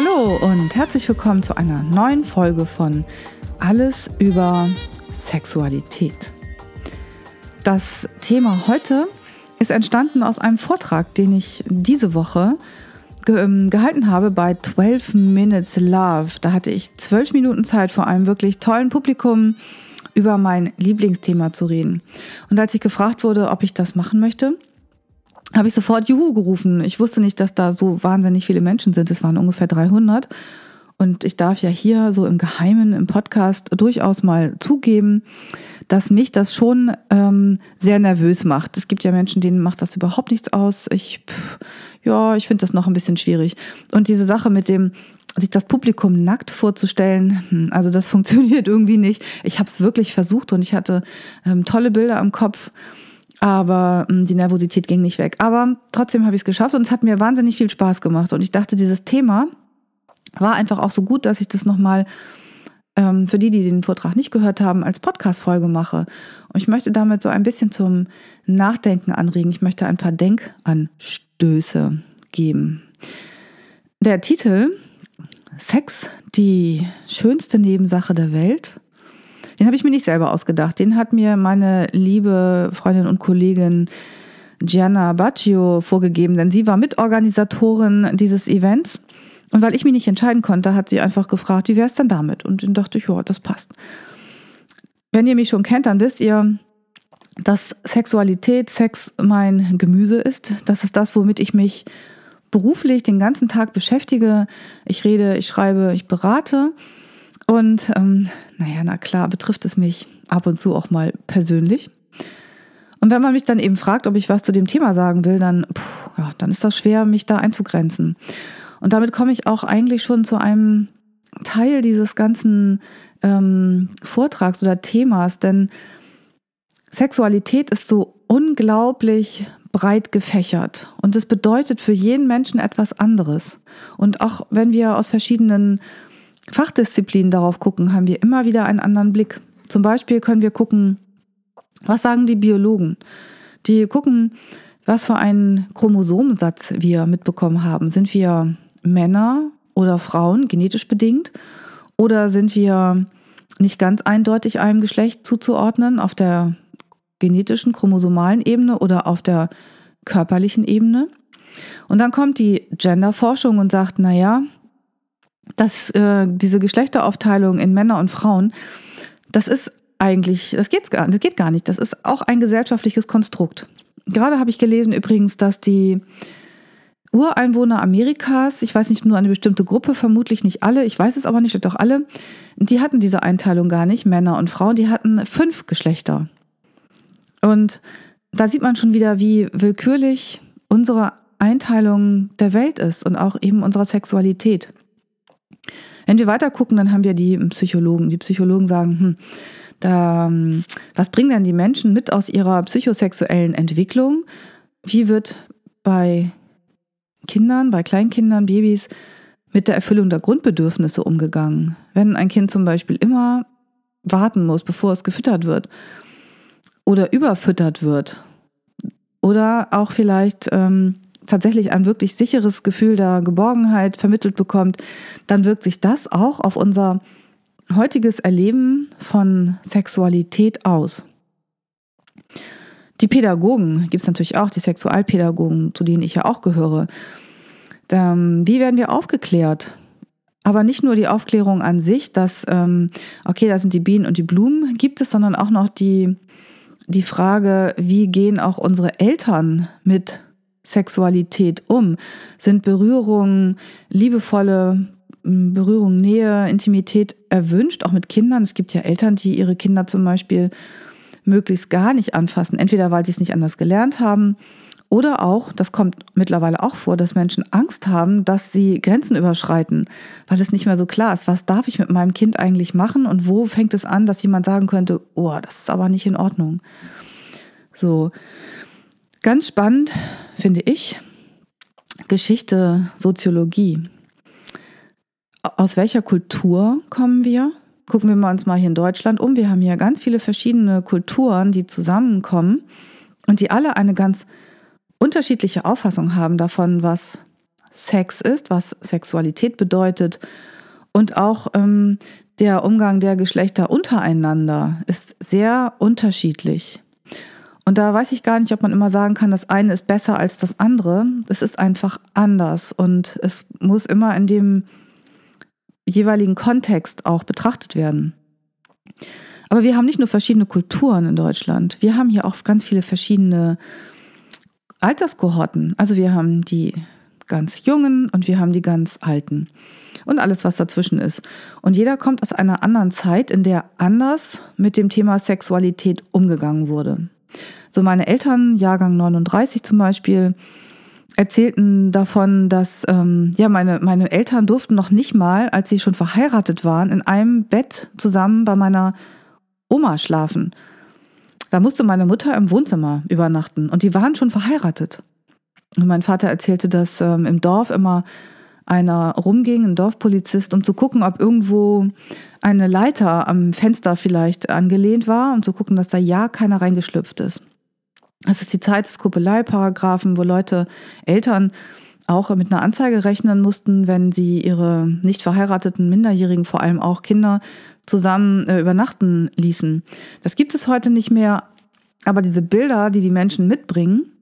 Hallo und herzlich willkommen zu einer neuen Folge von Alles über Sexualität. Das Thema heute ist entstanden aus einem Vortrag, den ich diese Woche ähm, gehalten habe bei 12 Minutes Love. Da hatte ich zwölf Minuten Zeit vor einem wirklich tollen Publikum über mein Lieblingsthema zu reden. Und als ich gefragt wurde, ob ich das machen möchte, habe ich sofort Juhu gerufen. Ich wusste nicht, dass da so wahnsinnig viele Menschen sind. Es waren ungefähr 300. Und ich darf ja hier so im Geheimen im Podcast durchaus mal zugeben, dass mich das schon ähm, sehr nervös macht. Es gibt ja Menschen, denen macht das überhaupt nichts aus. Ich, pff, ja, ich finde das noch ein bisschen schwierig. Und diese Sache mit dem, sich das Publikum nackt vorzustellen, hm, also das funktioniert irgendwie nicht. Ich habe es wirklich versucht und ich hatte ähm, tolle Bilder im Kopf aber hm, die Nervosität ging nicht weg. Aber trotzdem habe ich es geschafft und es hat mir wahnsinnig viel Spaß gemacht. Und ich dachte, dieses Thema war einfach auch so gut, dass ich das nochmal ähm, für die, die den Vortrag nicht gehört haben, als Podcast-Folge mache. Und ich möchte damit so ein bisschen zum Nachdenken anregen. Ich möchte ein paar Denkanstöße geben. Der Titel Sex, die schönste Nebensache der Welt, den habe ich mir nicht selber ausgedacht. Den hat mir meine liebe Freundin und Kollegin Gianna Baccio vorgegeben, denn sie war Mitorganisatorin dieses Events. Und weil ich mich nicht entscheiden konnte, hat sie einfach gefragt, wie wäre es denn damit? Und dann dachte ich, ja, das passt. Wenn ihr mich schon kennt, dann wisst ihr, dass Sexualität, Sex mein Gemüse ist. Das ist das, womit ich mich beruflich den ganzen Tag beschäftige. Ich rede, ich schreibe, ich berate. Und ähm, naja, na klar, betrifft es mich ab und zu auch mal persönlich. Und wenn man mich dann eben fragt, ob ich was zu dem Thema sagen will, dann, puh, ja, dann ist das schwer, mich da einzugrenzen. Und damit komme ich auch eigentlich schon zu einem Teil dieses ganzen ähm, Vortrags oder Themas, denn Sexualität ist so unglaublich breit gefächert und es bedeutet für jeden Menschen etwas anderes. Und auch wenn wir aus verschiedenen Fachdisziplinen darauf gucken, haben wir immer wieder einen anderen Blick. Zum Beispiel können wir gucken, was sagen die Biologen? Die gucken, was für einen Chromosomensatz wir mitbekommen haben. Sind wir Männer oder Frauen, genetisch bedingt? Oder sind wir nicht ganz eindeutig einem Geschlecht zuzuordnen auf der genetischen, chromosomalen Ebene oder auf der körperlichen Ebene? Und dann kommt die Genderforschung und sagt, naja, dass äh, diese Geschlechteraufteilung in Männer und Frauen, das ist eigentlich, das, geht's gar, das geht gar nicht. Das ist auch ein gesellschaftliches Konstrukt. Gerade habe ich gelesen übrigens, dass die Ureinwohner Amerikas, ich weiß nicht nur eine bestimmte Gruppe, vermutlich nicht alle, ich weiß es aber nicht, doch alle, die hatten diese Einteilung gar nicht, Männer und Frauen, die hatten fünf Geschlechter. Und da sieht man schon wieder, wie willkürlich unsere Einteilung der Welt ist und auch eben unserer Sexualität. Wenn wir weiter gucken, dann haben wir die Psychologen. Die Psychologen sagen, hm, da, hm, was bringen denn die Menschen mit aus ihrer psychosexuellen Entwicklung? Wie wird bei Kindern, bei Kleinkindern, Babys mit der Erfüllung der Grundbedürfnisse umgegangen? Wenn ein Kind zum Beispiel immer warten muss, bevor es gefüttert wird oder überfüttert wird oder auch vielleicht ähm, tatsächlich ein wirklich sicheres Gefühl der Geborgenheit vermittelt bekommt, dann wirkt sich das auch auf unser heutiges Erleben von Sexualität aus. Die Pädagogen gibt es natürlich auch, die Sexualpädagogen, zu denen ich ja auch gehöre. Ähm, wie werden wir aufgeklärt? Aber nicht nur die Aufklärung an sich, dass, ähm, okay, da sind die Bienen und die Blumen, gibt es, sondern auch noch die, die Frage, wie gehen auch unsere Eltern mit Sexualität um? Sind Berührungen, liebevolle Berührung, Nähe, Intimität erwünscht, auch mit Kindern? Es gibt ja Eltern, die ihre Kinder zum Beispiel möglichst gar nicht anfassen, entweder weil sie es nicht anders gelernt haben oder auch, das kommt mittlerweile auch vor, dass Menschen Angst haben, dass sie Grenzen überschreiten, weil es nicht mehr so klar ist, was darf ich mit meinem Kind eigentlich machen und wo fängt es an, dass jemand sagen könnte, oh, das ist aber nicht in Ordnung. So, Ganz spannend finde ich Geschichte, Soziologie. Aus welcher Kultur kommen wir? Gucken wir uns mal hier in Deutschland um. Wir haben hier ganz viele verschiedene Kulturen, die zusammenkommen und die alle eine ganz unterschiedliche Auffassung haben davon, was Sex ist, was Sexualität bedeutet und auch ähm, der Umgang der Geschlechter untereinander ist sehr unterschiedlich. Und da weiß ich gar nicht, ob man immer sagen kann, das eine ist besser als das andere. Es ist einfach anders und es muss immer in dem jeweiligen Kontext auch betrachtet werden. Aber wir haben nicht nur verschiedene Kulturen in Deutschland, wir haben hier auch ganz viele verschiedene Alterskohorten. Also wir haben die ganz Jungen und wir haben die ganz Alten und alles, was dazwischen ist. Und jeder kommt aus einer anderen Zeit, in der anders mit dem Thema Sexualität umgegangen wurde. So meine Eltern, Jahrgang 39 zum Beispiel, erzählten davon, dass ähm, ja meine, meine Eltern durften noch nicht mal, als sie schon verheiratet waren, in einem Bett zusammen bei meiner Oma schlafen. Da musste meine Mutter im Wohnzimmer übernachten und die waren schon verheiratet. Und mein Vater erzählte, dass ähm, im Dorf immer einer rumging, ein Dorfpolizist, um zu gucken, ob irgendwo eine Leiter am Fenster vielleicht angelehnt war, um zu gucken, dass da ja keiner reingeschlüpft ist. Das ist die Zeit des Kuppeleiparagraphen, wo Leute, Eltern auch mit einer Anzeige rechnen mussten, wenn sie ihre nicht verheirateten Minderjährigen, vor allem auch Kinder, zusammen äh, übernachten ließen. Das gibt es heute nicht mehr, aber diese Bilder, die die Menschen mitbringen,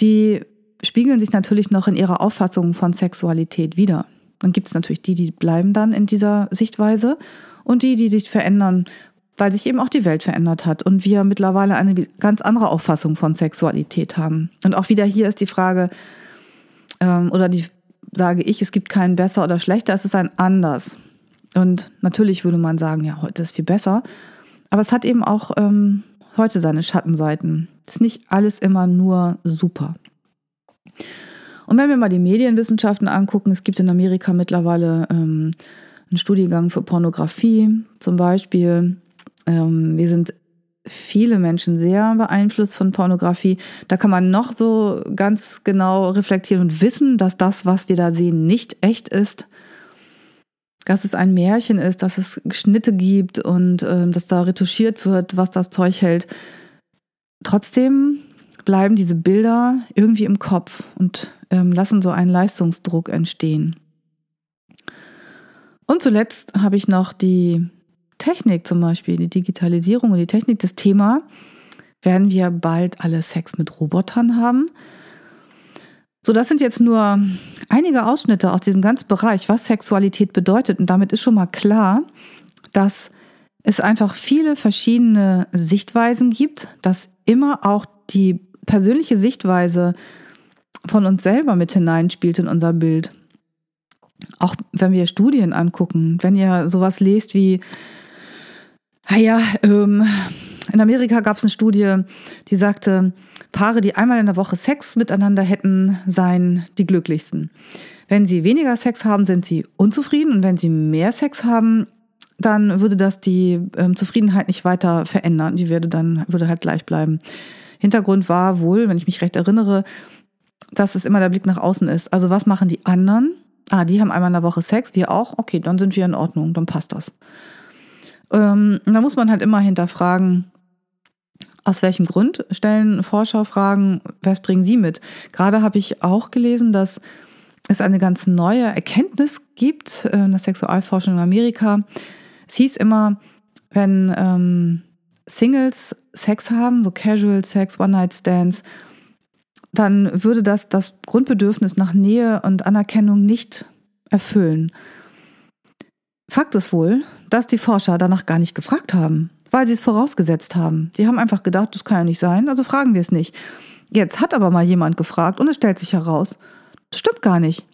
die spiegeln sich natürlich noch in ihrer Auffassung von Sexualität wieder. Dann gibt es natürlich die, die bleiben dann in dieser Sichtweise und die, die sich verändern, weil sich eben auch die Welt verändert hat und wir mittlerweile eine ganz andere Auffassung von Sexualität haben. Und auch wieder hier ist die Frage, ähm, oder die sage ich, es gibt keinen besser oder schlechter, es ist ein anders. Und natürlich würde man sagen, ja, heute ist viel besser, aber es hat eben auch ähm, heute seine Schattenseiten. Es ist nicht alles immer nur super. Und wenn wir mal die Medienwissenschaften angucken, es gibt in Amerika mittlerweile ähm, einen Studiengang für Pornografie zum Beispiel. Ähm, wir sind viele Menschen sehr beeinflusst von Pornografie. Da kann man noch so ganz genau reflektieren und wissen, dass das, was wir da sehen, nicht echt ist. Dass es ein Märchen ist, dass es Schnitte gibt und äh, dass da retuschiert wird, was das Zeug hält. Trotzdem bleiben diese Bilder irgendwie im Kopf und ähm, lassen so einen Leistungsdruck entstehen. Und zuletzt habe ich noch die Technik zum Beispiel, die Digitalisierung und die Technik. Das Thema, werden wir bald alle Sex mit Robotern haben? So, das sind jetzt nur einige Ausschnitte aus diesem ganzen Bereich, was Sexualität bedeutet. Und damit ist schon mal klar, dass es einfach viele verschiedene Sichtweisen gibt, dass immer auch die persönliche Sichtweise von uns selber mit hineinspielt in unser Bild. Auch wenn wir Studien angucken, wenn ihr sowas lest wie, naja, ähm, in Amerika gab es eine Studie, die sagte, Paare, die einmal in der Woche Sex miteinander hätten, seien die glücklichsten. Wenn sie weniger Sex haben, sind sie unzufrieden und wenn sie mehr Sex haben, dann würde das die ähm, Zufriedenheit nicht weiter verändern. Die würde dann würde halt gleich bleiben. Hintergrund war wohl, wenn ich mich recht erinnere, dass es immer der Blick nach außen ist. Also was machen die anderen? Ah, die haben einmal in der Woche Sex, wir auch. Okay, dann sind wir in Ordnung, dann passt das. Ähm, da muss man halt immer hinterfragen, aus welchem Grund stellen Forscher Fragen, was bringen sie mit? Gerade habe ich auch gelesen, dass es eine ganz neue Erkenntnis gibt äh, in der Sexualforschung in Amerika. Es hieß immer, wenn ähm, Singles Sex haben, so Casual Sex, One-Night-Stands, dann würde das das Grundbedürfnis nach Nähe und Anerkennung nicht erfüllen. Fakt ist wohl, dass die Forscher danach gar nicht gefragt haben, weil sie es vorausgesetzt haben. Die haben einfach gedacht, das kann ja nicht sein, also fragen wir es nicht. Jetzt hat aber mal jemand gefragt und es stellt sich heraus, das stimmt gar nicht.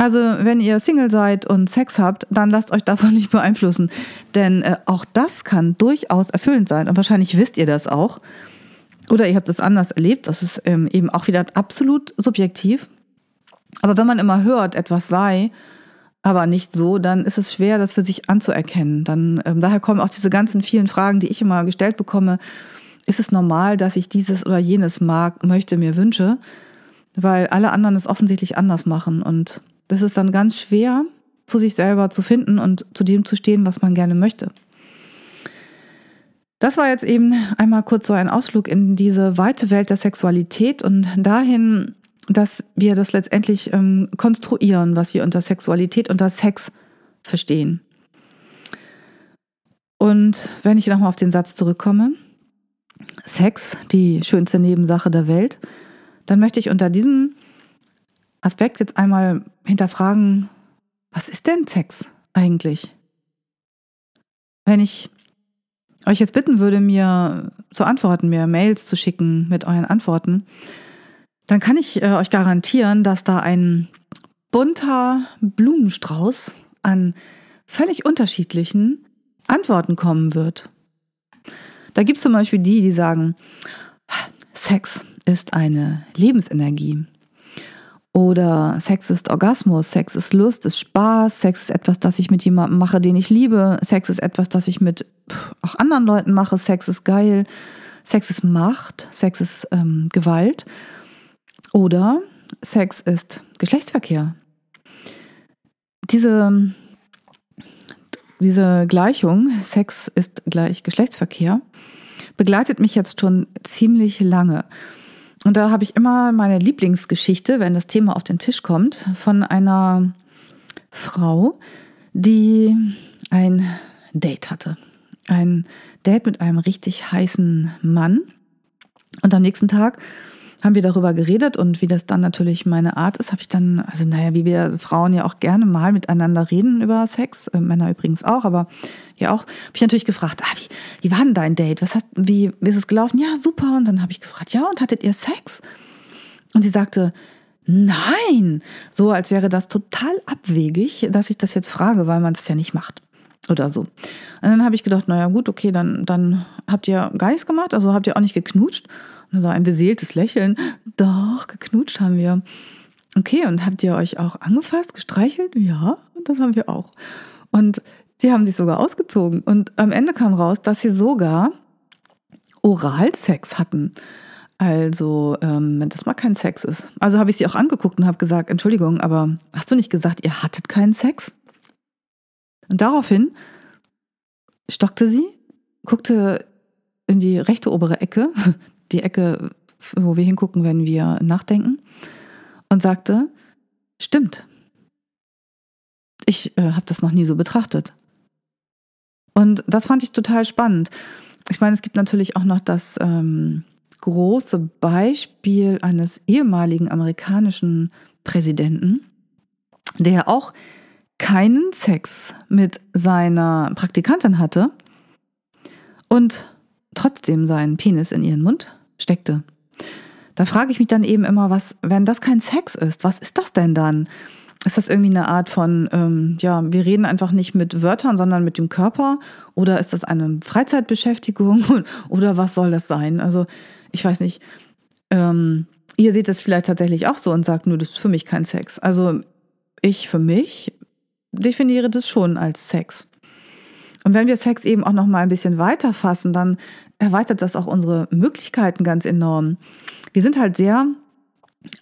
Also, wenn ihr Single seid und Sex habt, dann lasst euch davon nicht beeinflussen. Denn äh, auch das kann durchaus erfüllend sein. Und wahrscheinlich wisst ihr das auch. Oder ihr habt es anders erlebt. Das ist ähm, eben auch wieder absolut subjektiv. Aber wenn man immer hört, etwas sei, aber nicht so, dann ist es schwer, das für sich anzuerkennen. Dann, ähm, daher kommen auch diese ganzen vielen Fragen, die ich immer gestellt bekomme. Ist es normal, dass ich dieses oder jenes mag, möchte, mir wünsche? Weil alle anderen es offensichtlich anders machen. Und das ist dann ganz schwer, zu sich selber zu finden und zu dem zu stehen, was man gerne möchte. Das war jetzt eben einmal kurz so ein Ausflug in diese weite Welt der Sexualität und dahin, dass wir das letztendlich ähm, konstruieren, was wir unter Sexualität, unter Sex verstehen. Und wenn ich nochmal auf den Satz zurückkomme, Sex, die schönste Nebensache der Welt, dann möchte ich unter diesem Aspekt jetzt einmal hinterfragen, was ist denn Sex eigentlich? Wenn ich euch jetzt bitten würde, mir zu antworten, mir Mails zu schicken mit euren Antworten, dann kann ich äh, euch garantieren, dass da ein bunter Blumenstrauß an völlig unterschiedlichen Antworten kommen wird. Da gibt es zum Beispiel die, die sagen, Sex ist eine Lebensenergie. Oder Sex ist Orgasmus, Sex ist Lust, ist Spaß, Sex ist etwas, das ich mit jemandem mache, den ich liebe, Sex ist etwas, das ich mit auch anderen Leuten mache, Sex ist geil, Sex ist Macht, Sex ist ähm, Gewalt. Oder Sex ist Geschlechtsverkehr. Diese, diese Gleichung, Sex ist gleich Geschlechtsverkehr, begleitet mich jetzt schon ziemlich lange. Und da habe ich immer meine Lieblingsgeschichte, wenn das Thema auf den Tisch kommt, von einer Frau, die ein Date hatte. Ein Date mit einem richtig heißen Mann. Und am nächsten Tag haben wir darüber geredet und wie das dann natürlich meine Art ist, habe ich dann, also naja, wie wir Frauen ja auch gerne mal miteinander reden über Sex, äh, Männer übrigens auch, aber ja auch, habe ich natürlich gefragt, ah, wie, wie war denn dein Date? Was hat, wie, wie ist es gelaufen? Ja, super. Und dann habe ich gefragt, ja, und hattet ihr Sex? Und sie sagte, nein, so als wäre das total abwegig, dass ich das jetzt frage, weil man das ja nicht macht oder so. Und dann habe ich gedacht, naja gut, okay, dann, dann habt ihr gar nichts gemacht, also habt ihr auch nicht geknutscht. So ein beseeltes Lächeln. Doch, geknutscht haben wir. Okay, und habt ihr euch auch angefasst, gestreichelt? Ja, das haben wir auch. Und sie haben sich sogar ausgezogen. Und am Ende kam raus, dass sie sogar Oralsex hatten. Also, ähm, wenn das mal kein Sex ist. Also habe ich sie auch angeguckt und habe gesagt, Entschuldigung, aber hast du nicht gesagt, ihr hattet keinen Sex? Und daraufhin stockte sie, guckte in die rechte obere Ecke, die Ecke, wo wir hingucken, wenn wir nachdenken, und sagte, stimmt. Ich äh, habe das noch nie so betrachtet. Und das fand ich total spannend. Ich meine, es gibt natürlich auch noch das ähm, große Beispiel eines ehemaligen amerikanischen Präsidenten, der auch keinen Sex mit seiner Praktikantin hatte und trotzdem seinen Penis in ihren Mund steckte. Da frage ich mich dann eben immer, was, wenn das kein Sex ist, was ist das denn dann? Ist das irgendwie eine Art von, ähm, ja, wir reden einfach nicht mit Wörtern, sondern mit dem Körper? Oder ist das eine Freizeitbeschäftigung? Oder was soll das sein? Also, ich weiß nicht. Ähm, ihr seht das vielleicht tatsächlich auch so und sagt, nur das ist für mich kein Sex. Also, ich für mich definiere das schon als Sex. Und wenn wir Sex eben auch noch mal ein bisschen weiter fassen, dann erweitert das auch unsere Möglichkeiten ganz enorm. Wir sind halt sehr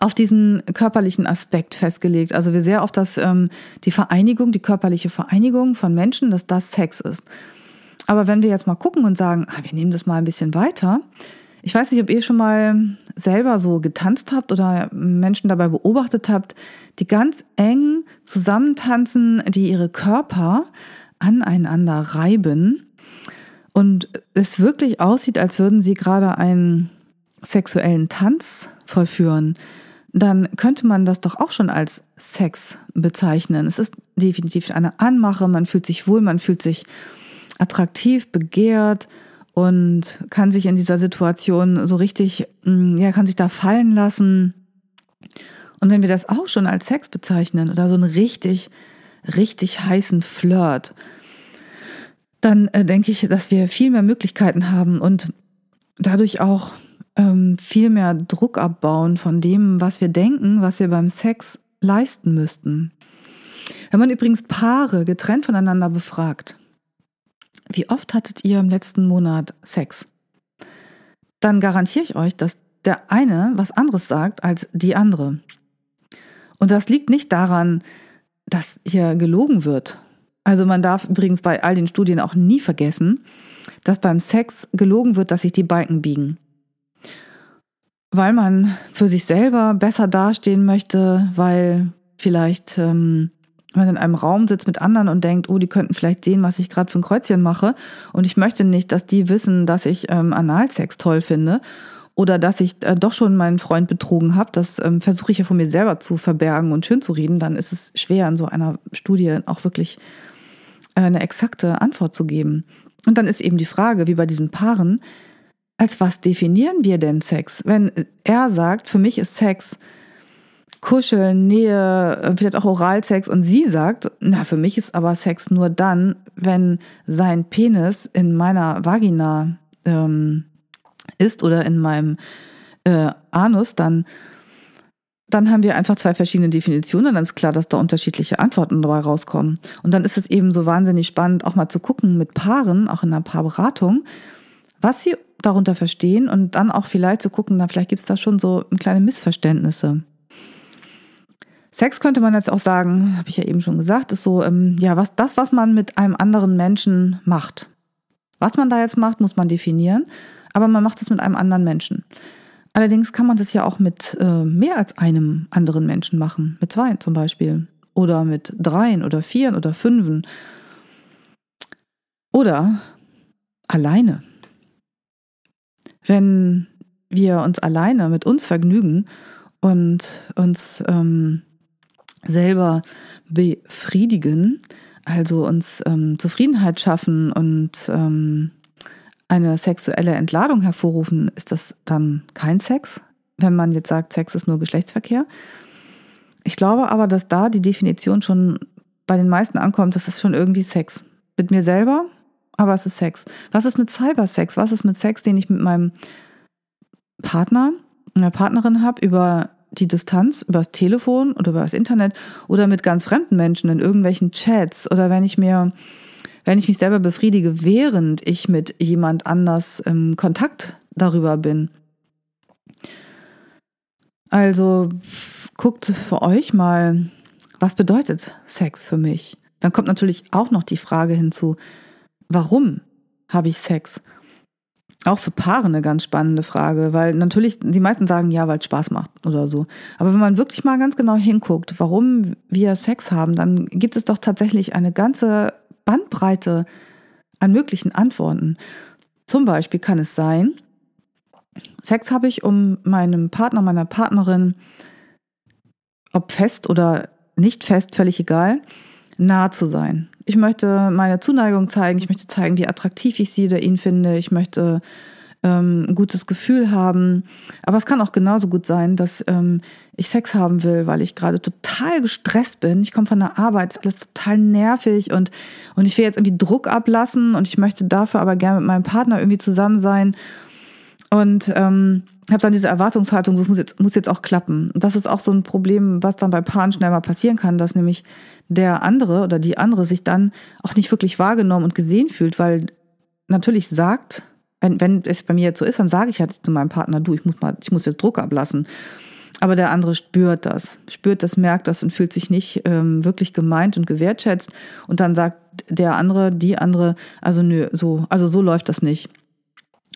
auf diesen körperlichen Aspekt festgelegt. Also wir sehr auf das, ähm, die Vereinigung, die körperliche Vereinigung von Menschen, dass das Sex ist. Aber wenn wir jetzt mal gucken und sagen, ah, wir nehmen das mal ein bisschen weiter, ich weiß nicht, ob ihr schon mal selber so getanzt habt oder Menschen dabei beobachtet habt, die ganz eng zusammentanzen, die ihre Körper aneinander reiben und es wirklich aussieht, als würden sie gerade einen sexuellen Tanz vollführen, dann könnte man das doch auch schon als Sex bezeichnen. Es ist definitiv eine Anmache, man fühlt sich wohl, man fühlt sich attraktiv, begehrt und kann sich in dieser Situation so richtig, mm, ja, kann sich da fallen lassen. Und wenn wir das auch schon als Sex bezeichnen oder so einen richtig, richtig heißen Flirt, dann äh, denke ich, dass wir viel mehr Möglichkeiten haben und dadurch auch ähm, viel mehr Druck abbauen von dem, was wir denken, was wir beim Sex leisten müssten. Wenn man übrigens Paare getrennt voneinander befragt, wie oft hattet ihr im letzten Monat Sex? Dann garantiere ich euch, dass der eine was anderes sagt als die andere. Und das liegt nicht daran, dass hier gelogen wird, also man darf übrigens bei all den Studien auch nie vergessen, dass beim Sex gelogen wird, dass sich die Balken biegen. weil man für sich selber besser dastehen möchte, weil vielleicht ähm, man in einem Raum sitzt mit anderen und denkt, oh, die könnten vielleicht sehen, was ich gerade für ein Kreuzchen mache. Und ich möchte nicht, dass die wissen, dass ich ähm, Analsex toll finde oder dass ich äh, doch schon meinen Freund betrogen habe. Das ähm, versuche ich ja von mir selber zu verbergen und schön zu reden. Dann ist es schwer, in so einer Studie auch wirklich eine exakte Antwort zu geben. Und dann ist eben die Frage, wie bei diesen Paaren, als was definieren wir denn Sex? Wenn er sagt, für mich ist Sex Kuscheln, Nähe, vielleicht auch Oralsex und sie sagt, na, für mich ist aber Sex nur dann, wenn sein Penis in meiner Vagina ähm, ist oder in meinem äh, Anus, dann, dann haben wir einfach zwei verschiedene Definitionen. Dann ist klar, dass da unterschiedliche Antworten dabei rauskommen. Und dann ist es eben so wahnsinnig spannend, auch mal zu gucken mit Paaren, auch in einer Paarberatung, was sie darunter verstehen und dann auch vielleicht zu gucken, na, vielleicht gibt es da schon so kleine Missverständnisse. Sex könnte man jetzt auch sagen, habe ich ja eben schon gesagt, ist so, ähm, ja, was das, was man mit einem anderen Menschen macht. Was man da jetzt macht, muss man definieren, aber man macht es mit einem anderen Menschen. Allerdings kann man das ja auch mit äh, mehr als einem anderen Menschen machen, mit zwei zum Beispiel. Oder mit dreien oder vieren oder fünfen. Oder alleine. Wenn wir uns alleine mit uns vergnügen und uns ähm, selber befriedigen, also uns ähm, Zufriedenheit schaffen und ähm, eine sexuelle Entladung hervorrufen, ist das dann kein Sex, wenn man jetzt sagt, Sex ist nur Geschlechtsverkehr. Ich glaube aber, dass da die Definition schon bei den meisten ankommt, das ist schon irgendwie Sex. Mit mir selber, aber es ist Sex. Was ist mit Cybersex? Was ist mit Sex, den ich mit meinem Partner, einer Partnerin habe, über die Distanz über das Telefon oder über das Internet oder mit ganz fremden Menschen in irgendwelchen Chats oder wenn ich mir, wenn ich mich selber befriedige, während ich mit jemand anders im Kontakt darüber bin. Also guckt für euch mal, was bedeutet Sex für mich? Dann kommt natürlich auch noch die Frage hinzu, warum habe ich Sex? auch für Paare eine ganz spannende Frage, weil natürlich die meisten sagen ja, weil es Spaß macht oder so. Aber wenn man wirklich mal ganz genau hinguckt, warum wir Sex haben, dann gibt es doch tatsächlich eine ganze Bandbreite an möglichen Antworten. Zum Beispiel kann es sein, Sex habe ich, um meinem Partner, meiner Partnerin, ob fest oder nicht fest, völlig egal, nah zu sein. Ich möchte meine Zuneigung zeigen, ich möchte zeigen, wie attraktiv ich sie oder ihn finde, ich möchte ähm, ein gutes Gefühl haben. Aber es kann auch genauso gut sein, dass ähm, ich Sex haben will, weil ich gerade total gestresst bin. Ich komme von der Arbeit, ist alles total nervig und, und ich will jetzt irgendwie Druck ablassen und ich möchte dafür aber gerne mit meinem Partner irgendwie zusammen sein. Und ähm, habe dann diese Erwartungshaltung, das muss jetzt, muss jetzt auch klappen. Und das ist auch so ein Problem, was dann bei Paaren schnell mal passieren kann, dass nämlich der andere oder die andere sich dann auch nicht wirklich wahrgenommen und gesehen fühlt, weil natürlich sagt, wenn, wenn es bei mir jetzt so ist, dann sage ich halt zu meinem Partner, du, ich muss mal, ich muss jetzt Druck ablassen. Aber der andere spürt das, spürt das, merkt das und fühlt sich nicht ähm, wirklich gemeint und gewertschätzt. Und dann sagt der andere, die andere, also nö, so, also so läuft das nicht.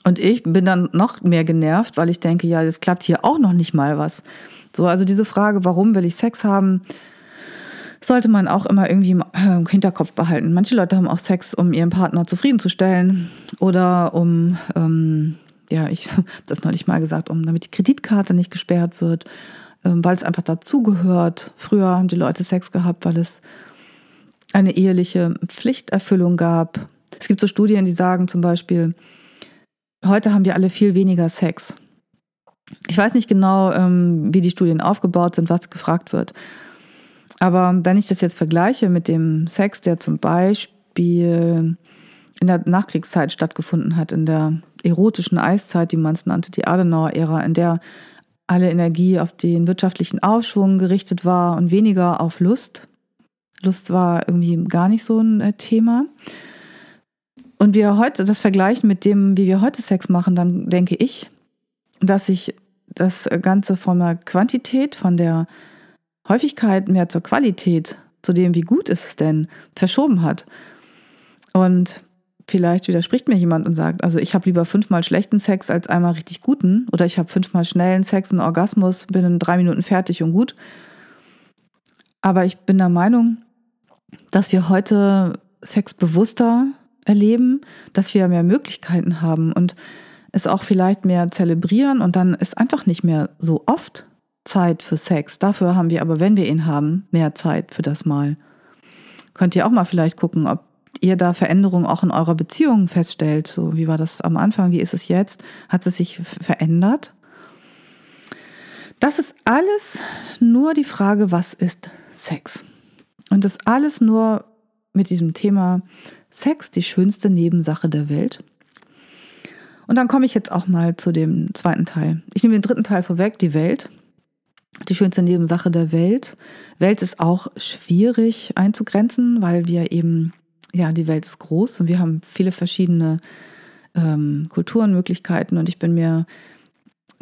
Und ich bin dann noch mehr genervt, weil ich denke, ja, das klappt hier auch noch nicht mal was. So, also diese Frage, warum will ich Sex haben, sollte man auch immer irgendwie im äh, Hinterkopf behalten. Manche Leute haben auch Sex, um ihren Partner zufriedenzustellen oder um, ähm, ja, ich habe das neulich mal gesagt, um damit die Kreditkarte nicht gesperrt wird, ähm, weil es einfach dazugehört. Früher haben die Leute Sex gehabt, weil es eine eheliche Pflichterfüllung gab. Es gibt so Studien, die sagen zum Beispiel, heute haben wir alle viel weniger Sex. Ich weiß nicht genau, ähm, wie die Studien aufgebaut sind, was gefragt wird. Aber wenn ich das jetzt vergleiche mit dem Sex, der zum Beispiel in der Nachkriegszeit stattgefunden hat, in der erotischen Eiszeit, wie man es nannte, die Adenauer-Ära, in der alle Energie auf den wirtschaftlichen Aufschwung gerichtet war und weniger auf Lust. Lust war irgendwie gar nicht so ein äh, Thema. Und wir heute das vergleichen mit dem, wie wir heute Sex machen, dann denke ich, dass sich das Ganze von der Quantität, von der Häufigkeit mehr zur Qualität, zu dem, wie gut ist es denn, verschoben hat. Und vielleicht widerspricht mir jemand und sagt, also ich habe lieber fünfmal schlechten Sex als einmal richtig guten oder ich habe fünfmal schnellen Sex, einen Orgasmus, bin in drei Minuten fertig und gut. Aber ich bin der Meinung, dass wir heute Sex bewusster erleben, dass wir mehr Möglichkeiten haben und es auch vielleicht mehr zelebrieren und dann ist einfach nicht mehr so oft Zeit für Sex. Dafür haben wir aber, wenn wir ihn haben, mehr Zeit für das Mal. Könnt ihr auch mal vielleicht gucken, ob ihr da Veränderungen auch in eurer Beziehung feststellt. So, wie war das am Anfang? Wie ist es jetzt? Hat es sich verändert? Das ist alles nur die Frage, was ist Sex? Und das alles nur mit diesem Thema Sex, die schönste Nebensache der Welt. Und dann komme ich jetzt auch mal zu dem zweiten Teil. Ich nehme den dritten Teil vorweg, die Welt. Die schönste Nebensache der Welt. Welt ist auch schwierig einzugrenzen, weil wir eben, ja, die Welt ist groß und wir haben viele verschiedene ähm, Kulturen, Möglichkeiten und ich bin mir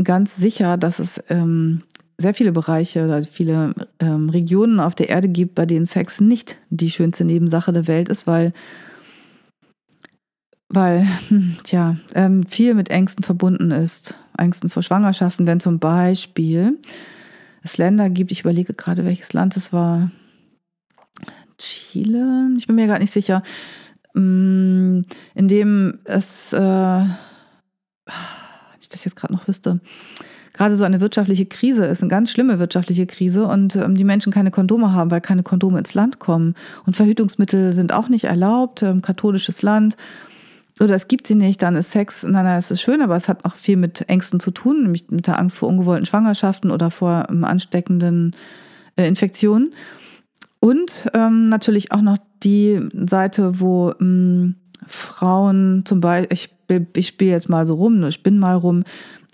ganz sicher, dass es ähm, sehr viele Bereiche oder viele ähm, Regionen auf der Erde gibt, bei denen Sex nicht die schönste Nebensache der Welt ist, weil weil, tja, ähm, viel mit Ängsten verbunden ist. Ängsten vor Schwangerschaften, wenn zum Beispiel es Länder gibt, ich überlege gerade, welches Land es war, Chile, ich bin mir gerade nicht sicher, mm, in dem es, äh, wenn ich das jetzt gerade noch wüsste, gerade so eine wirtschaftliche Krise ist, eine ganz schlimme wirtschaftliche Krise und ähm, die Menschen keine Kondome haben, weil keine Kondome ins Land kommen. Und Verhütungsmittel sind auch nicht erlaubt, ähm, katholisches Land oder es gibt sie nicht, dann ist Sex, nein, nein, es ist schön, aber es hat auch viel mit Ängsten zu tun, nämlich mit der Angst vor ungewollten Schwangerschaften oder vor ähm, ansteckenden äh, Infektionen. Und ähm, natürlich auch noch die Seite, wo ähm, Frauen zum Beispiel, ich, ich spiele jetzt mal so rum, ich bin mal rum,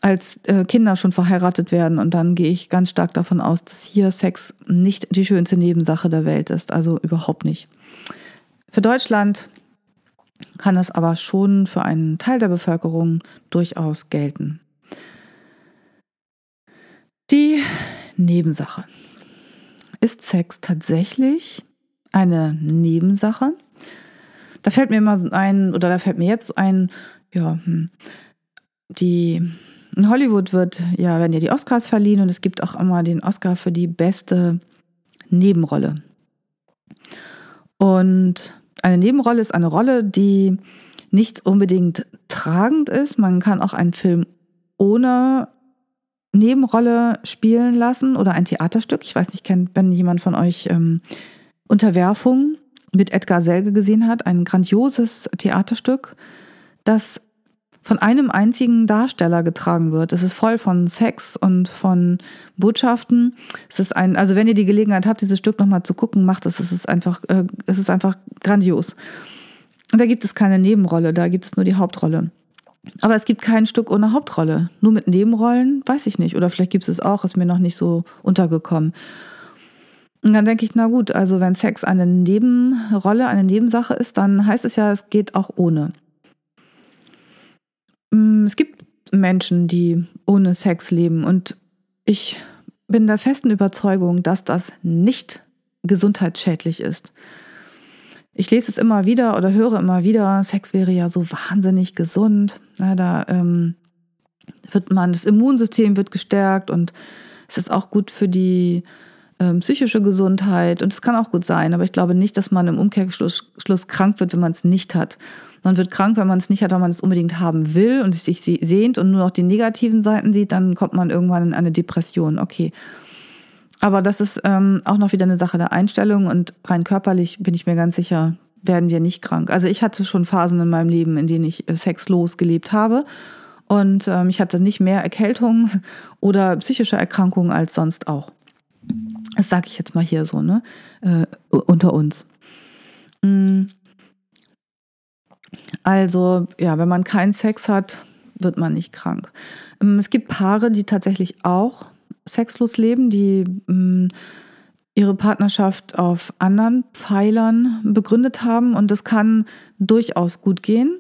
als äh, Kinder schon verheiratet werden und dann gehe ich ganz stark davon aus, dass hier Sex nicht die schönste Nebensache der Welt ist, also überhaupt nicht. Für Deutschland kann das aber schon für einen Teil der Bevölkerung durchaus gelten. Die Nebensache. Ist Sex tatsächlich eine Nebensache? Da fällt mir immer ein, oder da fällt mir jetzt ein, ja, hm, die in Hollywood wird ja, werden ja die Oscars verliehen und es gibt auch immer den Oscar für die beste Nebenrolle. Und eine Nebenrolle ist eine Rolle, die nicht unbedingt tragend ist. Man kann auch einen Film ohne Nebenrolle spielen lassen oder ein Theaterstück. Ich weiß nicht, kennt, wenn jemand von euch ähm, Unterwerfung mit Edgar Selge gesehen hat, ein grandioses Theaterstück, das von einem einzigen Darsteller getragen wird. Es ist voll von Sex und von Botschaften. Es ist ein, also wenn ihr die Gelegenheit habt, dieses Stück nochmal zu gucken, macht es. Es ist einfach, äh, es ist einfach grandios. Und da gibt es keine Nebenrolle, da gibt es nur die Hauptrolle. Aber es gibt kein Stück ohne Hauptrolle. Nur mit Nebenrollen, weiß ich nicht. Oder vielleicht gibt es auch, ist mir noch nicht so untergekommen. Und dann denke ich, na gut, also wenn Sex eine Nebenrolle, eine Nebensache ist, dann heißt es ja, es geht auch ohne. Mm, es gibt Menschen, die ohne Sex leben und ich bin der festen Überzeugung, dass das nicht gesundheitsschädlich ist. Ich lese es immer wieder oder höre immer wieder, Sex wäre ja so wahnsinnig gesund. Ja, da ähm, wird man, das Immunsystem wird gestärkt und es ist auch gut für die ähm, psychische Gesundheit und es kann auch gut sein, aber ich glaube nicht, dass man im Umkehrschluss Schluss krank wird, wenn man es nicht hat. Man wird krank, wenn man es nicht hat, weil man es unbedingt haben will und sich sehnt und nur noch die negativen Seiten sieht, dann kommt man irgendwann in eine Depression. Okay. Aber das ist ähm, auch noch wieder eine Sache der Einstellung und rein körperlich bin ich mir ganz sicher, werden wir nicht krank. Also ich hatte schon Phasen in meinem Leben, in denen ich äh, sexlos gelebt habe und ähm, ich hatte nicht mehr Erkältungen oder psychische Erkrankungen als sonst auch. Das sage ich jetzt mal hier so, ne? Äh, unter uns. Also ja, wenn man keinen Sex hat, wird man nicht krank. Ähm, es gibt Paare, die tatsächlich auch sexlos leben, die ähm, ihre Partnerschaft auf anderen Pfeilern begründet haben und das kann durchaus gut gehen,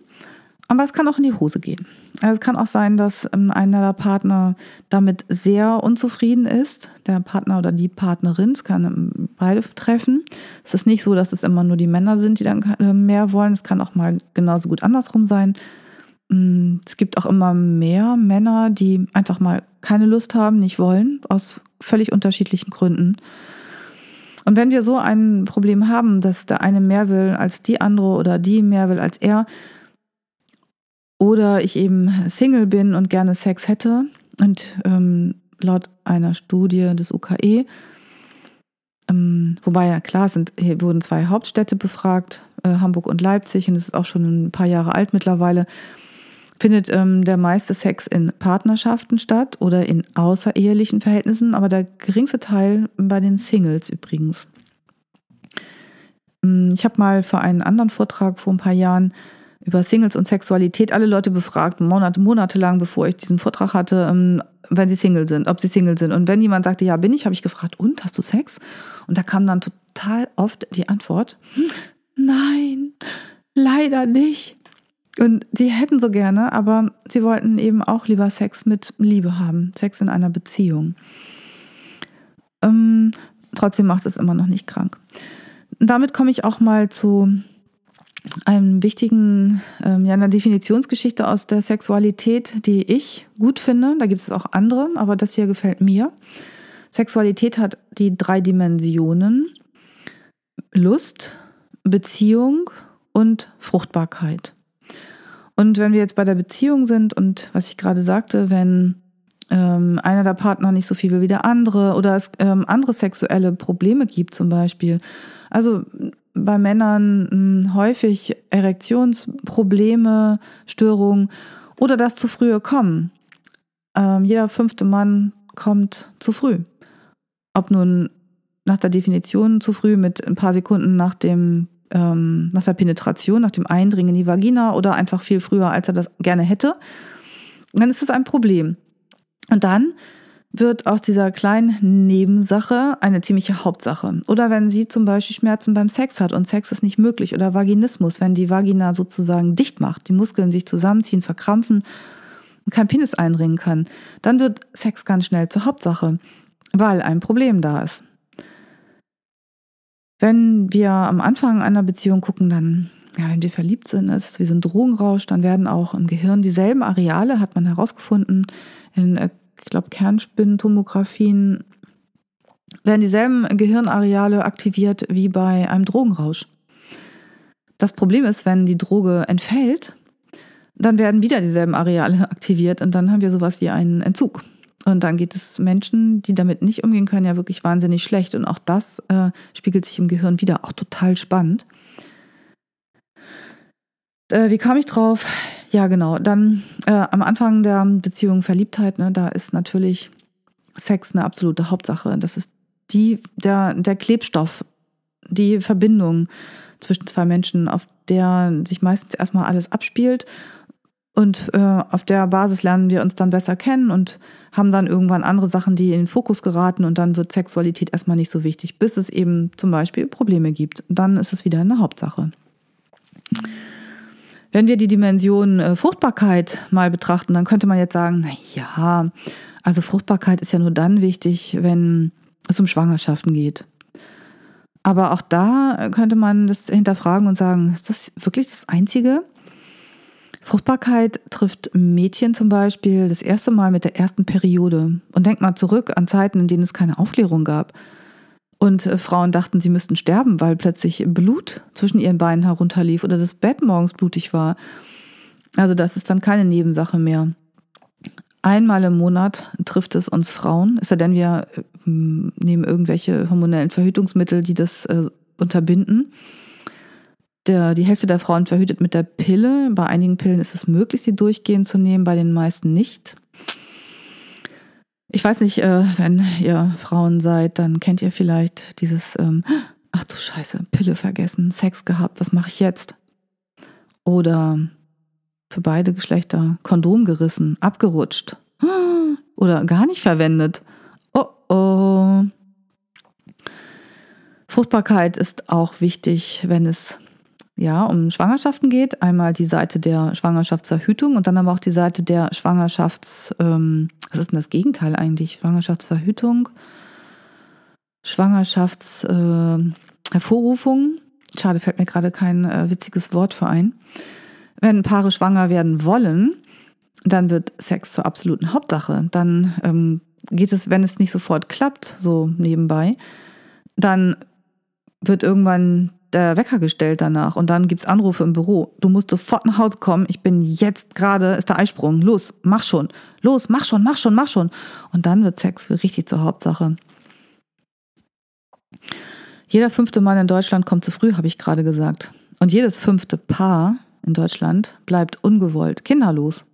aber es kann auch in die Hose gehen. Also es kann auch sein, dass ähm, einer der Partner damit sehr unzufrieden ist, der Partner oder die Partnerin. Es kann ähm, beide treffen. Es ist nicht so, dass es immer nur die Männer sind, die dann äh, mehr wollen. Es kann auch mal genauso gut andersrum sein. Mm, es gibt auch immer mehr Männer, die einfach mal keine Lust haben, nicht wollen, aus völlig unterschiedlichen Gründen. Und wenn wir so ein Problem haben, dass der eine mehr will als die andere oder die mehr will als er, oder ich eben Single bin und gerne Sex hätte und ähm, laut einer Studie des UKE, ähm, wobei ja klar sind, hier wurden zwei Hauptstädte befragt, äh, Hamburg und Leipzig, und es ist auch schon ein paar Jahre alt mittlerweile, findet ähm, der meiste Sex in Partnerschaften statt oder in außerehelichen Verhältnissen, aber der geringste Teil bei den Singles übrigens. Ähm, ich habe mal für einen anderen Vortrag vor ein paar Jahren über Singles und Sexualität alle Leute befragt, Monate, monatelang, bevor ich diesen Vortrag hatte, ähm, wenn sie Single sind, ob sie Single sind. Und wenn jemand sagte, ja, bin ich, habe ich gefragt, und hast du Sex? Und da kam dann total oft die Antwort, nein, leider nicht. Und sie hätten so gerne, aber sie wollten eben auch lieber Sex mit Liebe haben, Sex in einer Beziehung. Ähm, trotzdem macht es immer noch nicht krank. Damit komme ich auch mal zu einem wichtigen, ähm, ja, einer Definitionsgeschichte aus der Sexualität, die ich gut finde. Da gibt es auch andere, aber das hier gefällt mir. Sexualität hat die drei Dimensionen Lust, Beziehung und Fruchtbarkeit. Und wenn wir jetzt bei der Beziehung sind und was ich gerade sagte, wenn ähm, einer der Partner nicht so viel will wie der andere oder es ähm, andere sexuelle Probleme gibt zum Beispiel. Also bei Männern hm, häufig Erektionsprobleme, Störungen oder das zu frühe Kommen. Ähm, jeder fünfte Mann kommt zu früh. Ob nun nach der Definition zu früh mit ein paar Sekunden nach dem ähm, nach der Penetration, nach dem Eindringen in die Vagina oder einfach viel früher, als er das gerne hätte, dann ist das ein Problem. Und dann wird aus dieser kleinen Nebensache eine ziemliche Hauptsache. Oder wenn sie zum Beispiel Schmerzen beim Sex hat und Sex ist nicht möglich oder Vaginismus, wenn die Vagina sozusagen dicht macht, die Muskeln sich zusammenziehen, verkrampfen und kein Penis eindringen kann, dann wird Sex ganz schnell zur Hauptsache, weil ein Problem da ist. Wenn wir am Anfang einer Beziehung gucken, dann, ja, wenn wir verliebt sind, ist es wie so ein Drogenrausch, dann werden auch im Gehirn dieselben Areale, hat man herausgefunden, in, äh, ich glaube, Kernspintomographien, werden dieselben Gehirnareale aktiviert wie bei einem Drogenrausch. Das Problem ist, wenn die Droge entfällt, dann werden wieder dieselben Areale aktiviert und dann haben wir sowas wie einen Entzug. Und dann geht es Menschen, die damit nicht umgehen können, ja wirklich wahnsinnig schlecht. Und auch das äh, spiegelt sich im Gehirn wieder. Auch total spannend. Äh, wie kam ich drauf? Ja, genau. Dann äh, am Anfang der Beziehung Verliebtheit, ne, da ist natürlich Sex eine absolute Hauptsache. Das ist die, der, der Klebstoff, die Verbindung zwischen zwei Menschen, auf der sich meistens erstmal alles abspielt und äh, auf der Basis lernen wir uns dann besser kennen und haben dann irgendwann andere Sachen, die in den Fokus geraten und dann wird Sexualität erstmal nicht so wichtig, bis es eben zum Beispiel Probleme gibt. Und dann ist es wieder eine Hauptsache. Wenn wir die Dimension äh, Fruchtbarkeit mal betrachten, dann könnte man jetzt sagen, na ja, also Fruchtbarkeit ist ja nur dann wichtig, wenn es um Schwangerschaften geht. Aber auch da könnte man das hinterfragen und sagen, ist das wirklich das Einzige? Fruchtbarkeit trifft Mädchen zum Beispiel das erste Mal mit der ersten Periode. Und denkt mal zurück an Zeiten, in denen es keine Aufklärung gab. Und äh, Frauen dachten, sie müssten sterben, weil plötzlich Blut zwischen ihren Beinen herunterlief oder das Bett morgens blutig war. Also das ist dann keine Nebensache mehr. Einmal im Monat trifft es uns Frauen, ist ja denn wir äh, nehmen irgendwelche hormonellen Verhütungsmittel, die das äh, unterbinden der, die Hälfte der Frauen verhütet mit der Pille. Bei einigen Pillen ist es möglich, sie durchgehend zu nehmen, bei den meisten nicht. Ich weiß nicht, äh, wenn ihr Frauen seid, dann kennt ihr vielleicht dieses, ähm, ach du Scheiße, Pille vergessen, Sex gehabt, was mache ich jetzt? Oder für beide Geschlechter Kondom gerissen, abgerutscht oder gar nicht verwendet. Oh oh. Fruchtbarkeit ist auch wichtig, wenn es ja um Schwangerschaften geht. Einmal die Seite der Schwangerschaftsverhütung und dann aber auch die Seite der Schwangerschafts, ähm, was ist denn das Gegenteil eigentlich? Schwangerschaftsverhütung, Schwangerschaftshervorrufung. Äh, Schade, fällt mir gerade kein äh, witziges Wort für ein. Wenn Paare schwanger werden wollen, dann wird Sex zur absoluten Hauptsache. Dann ähm, geht es, wenn es nicht sofort klappt, so nebenbei, dann wird irgendwann der Wecker gestellt danach und dann gibt es Anrufe im Büro. Du musst sofort nach Hause kommen. Ich bin jetzt gerade, ist der Eisprung. Los, mach schon. Los, mach schon, mach schon, mach schon. Und dann wird Sex richtig zur Hauptsache. Jeder fünfte Mann in Deutschland kommt zu früh, habe ich gerade gesagt. Und jedes fünfte Paar in Deutschland bleibt ungewollt kinderlos.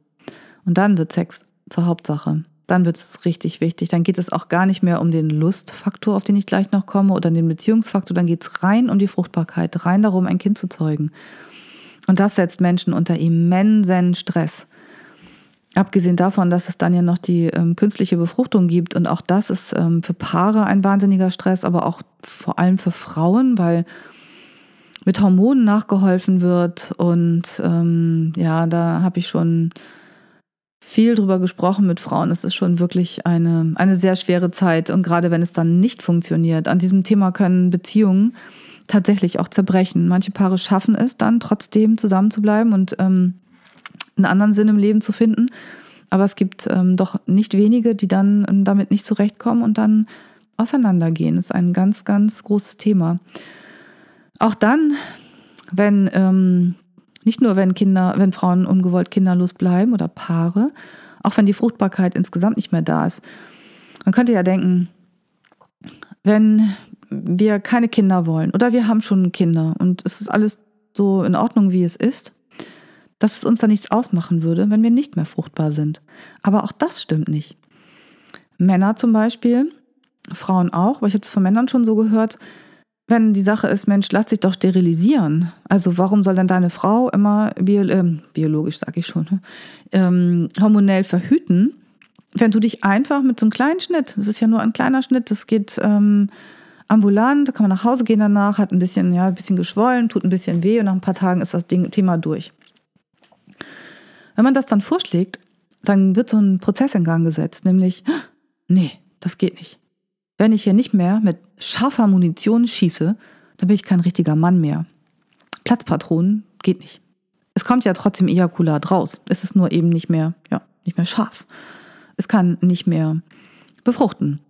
Und dann wird Sex zur Hauptsache. Dann wird es richtig wichtig. Dann geht es auch gar nicht mehr um den Lustfaktor, auf den ich gleich noch komme, oder den Beziehungsfaktor. Dann geht es rein um die Fruchtbarkeit, rein darum, ein Kind zu zeugen. Und das setzt Menschen unter immensen Stress. Abgesehen davon, dass es dann ja noch die ähm, künstliche Befruchtung gibt. Und auch das ist ähm, für Paare ein wahnsinniger Stress, aber auch vor allem für Frauen, weil mit Hormonen nachgeholfen wird. Und ähm, ja, da habe ich schon viel drüber gesprochen mit Frauen. Es ist schon wirklich eine, eine sehr schwere Zeit. Und gerade wenn es dann nicht funktioniert, an diesem Thema können Beziehungen tatsächlich auch zerbrechen. Manche Paare schaffen es dann trotzdem zusammen zu bleiben und ähm, einen anderen Sinn im Leben zu finden. Aber es gibt ähm, doch nicht wenige, die dann ähm, damit nicht zurechtkommen und dann auseinandergehen. Das ist ein ganz, ganz großes Thema. Auch dann, wenn ähm, nicht nur wenn Kinder, wenn Frauen ungewollt kinderlos bleiben oder Paare, auch wenn die Fruchtbarkeit insgesamt nicht mehr da ist. Man könnte ja denken, wenn wir keine Kinder wollen oder wir haben schon Kinder und es ist alles so in Ordnung, wie es ist, dass es uns da nichts ausmachen würde, wenn wir nicht mehr fruchtbar sind. Aber auch das stimmt nicht. Männer zum Beispiel, Frauen auch, aber ich habe es von Männern schon so gehört, wenn die Sache ist, Mensch, lass dich doch sterilisieren. Also warum soll denn deine Frau immer bio, äh, biologisch, sage ich schon, ne, ähm, hormonell verhüten, wenn du dich einfach mit so einem kleinen Schnitt, das ist ja nur ein kleiner Schnitt, das geht ähm, ambulant, da kann man nach Hause gehen danach, hat ein bisschen, ja, ein bisschen geschwollen, tut ein bisschen weh und nach ein paar Tagen ist das Ding, Thema durch. Wenn man das dann vorschlägt, dann wird so ein Prozess in Gang gesetzt, nämlich, nee, das geht nicht. Wenn ich hier nicht mehr mit scharfer Munition schieße, dann bin ich kein richtiger Mann mehr. Platzpatronen geht nicht. Es kommt ja trotzdem Ejakulat raus. Es ist nur eben nicht mehr, ja, nicht mehr scharf. Es kann nicht mehr befruchten.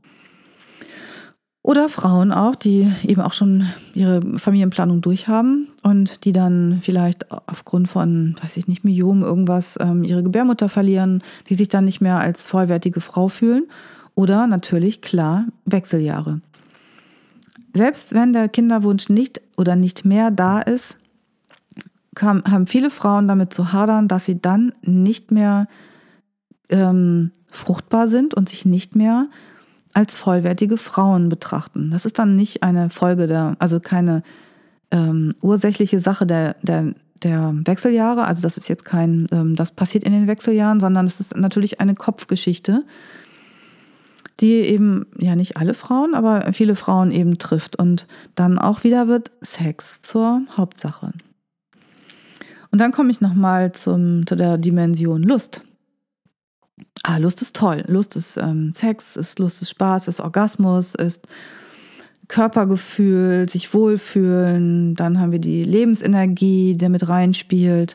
Oder Frauen auch, die eben auch schon ihre Familienplanung durchhaben und die dann vielleicht aufgrund von, weiß ich nicht, Myom irgendwas, ähm, ihre Gebärmutter verlieren, die sich dann nicht mehr als vollwertige Frau fühlen oder natürlich klar Wechseljahre. Selbst wenn der Kinderwunsch nicht oder nicht mehr da ist, haben viele Frauen damit zu hadern, dass sie dann nicht mehr ähm, fruchtbar sind und sich nicht mehr als vollwertige Frauen betrachten. Das ist dann nicht eine Folge der, also keine ähm, ursächliche Sache der, der, der Wechseljahre. Also das ist jetzt kein, ähm, das passiert in den Wechseljahren, sondern es ist natürlich eine Kopfgeschichte, die eben, ja nicht alle Frauen, aber viele Frauen eben trifft. Und dann auch wieder wird Sex zur Hauptsache. Und dann komme ich nochmal zu der Dimension Lust. Ah, Lust ist toll. Lust ist ähm, Sex, ist Lust ist Spaß, ist Orgasmus, ist Körpergefühl, sich wohlfühlen. Dann haben wir die Lebensenergie, die mit reinspielt.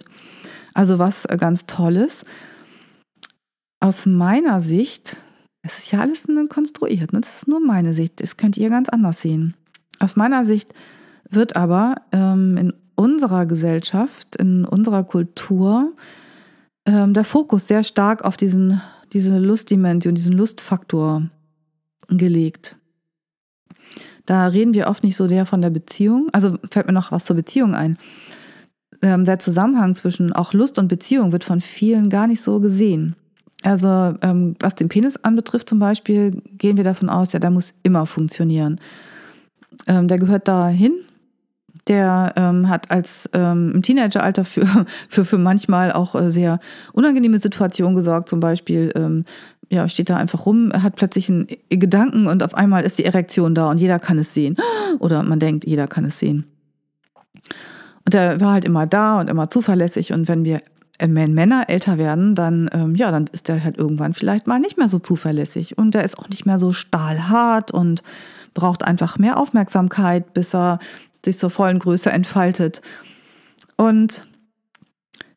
Also was äh, ganz Tolles. Aus meiner Sicht es ist ja alles konstruiert, ne? das ist nur meine Sicht, das könnt ihr ganz anders sehen. Aus meiner Sicht wird aber ähm, in unserer Gesellschaft, in unserer Kultur ähm, der Fokus sehr stark auf diesen, diese Lustdimension, diesen Lustfaktor gelegt. Da reden wir oft nicht so sehr von der Beziehung. Also fällt mir noch was zur Beziehung ein. Ähm, der Zusammenhang zwischen auch Lust und Beziehung wird von vielen gar nicht so gesehen. Also ähm, was den Penis anbetrifft zum Beispiel, gehen wir davon aus, ja, der muss immer funktionieren. Ähm, der gehört dahin. Der ähm, hat als ähm, im Teenageralter für, für, für manchmal auch äh, sehr unangenehme Situationen gesorgt. Zum Beispiel ähm, ja, steht da einfach rum, hat plötzlich einen Gedanken und auf einmal ist die Erektion da und jeder kann es sehen. Oder man denkt, jeder kann es sehen. Und der war halt immer da und immer zuverlässig. Und wenn wir äh, wenn Männer älter werden, dann, ähm, ja, dann ist der halt irgendwann vielleicht mal nicht mehr so zuverlässig. Und der ist auch nicht mehr so stahlhart und braucht einfach mehr Aufmerksamkeit, bis er sich zur vollen Größe entfaltet. Und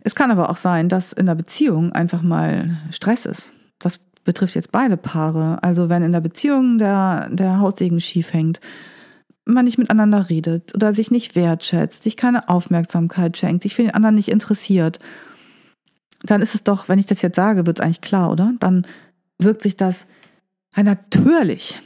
es kann aber auch sein, dass in der Beziehung einfach mal Stress ist. Das betrifft jetzt beide Paare. Also wenn in der Beziehung der, der Haussegen schief hängt, man nicht miteinander redet oder sich nicht wertschätzt, sich keine Aufmerksamkeit schenkt, sich für den anderen nicht interessiert, dann ist es doch, wenn ich das jetzt sage, wird es eigentlich klar, oder? Dann wirkt sich das natürlich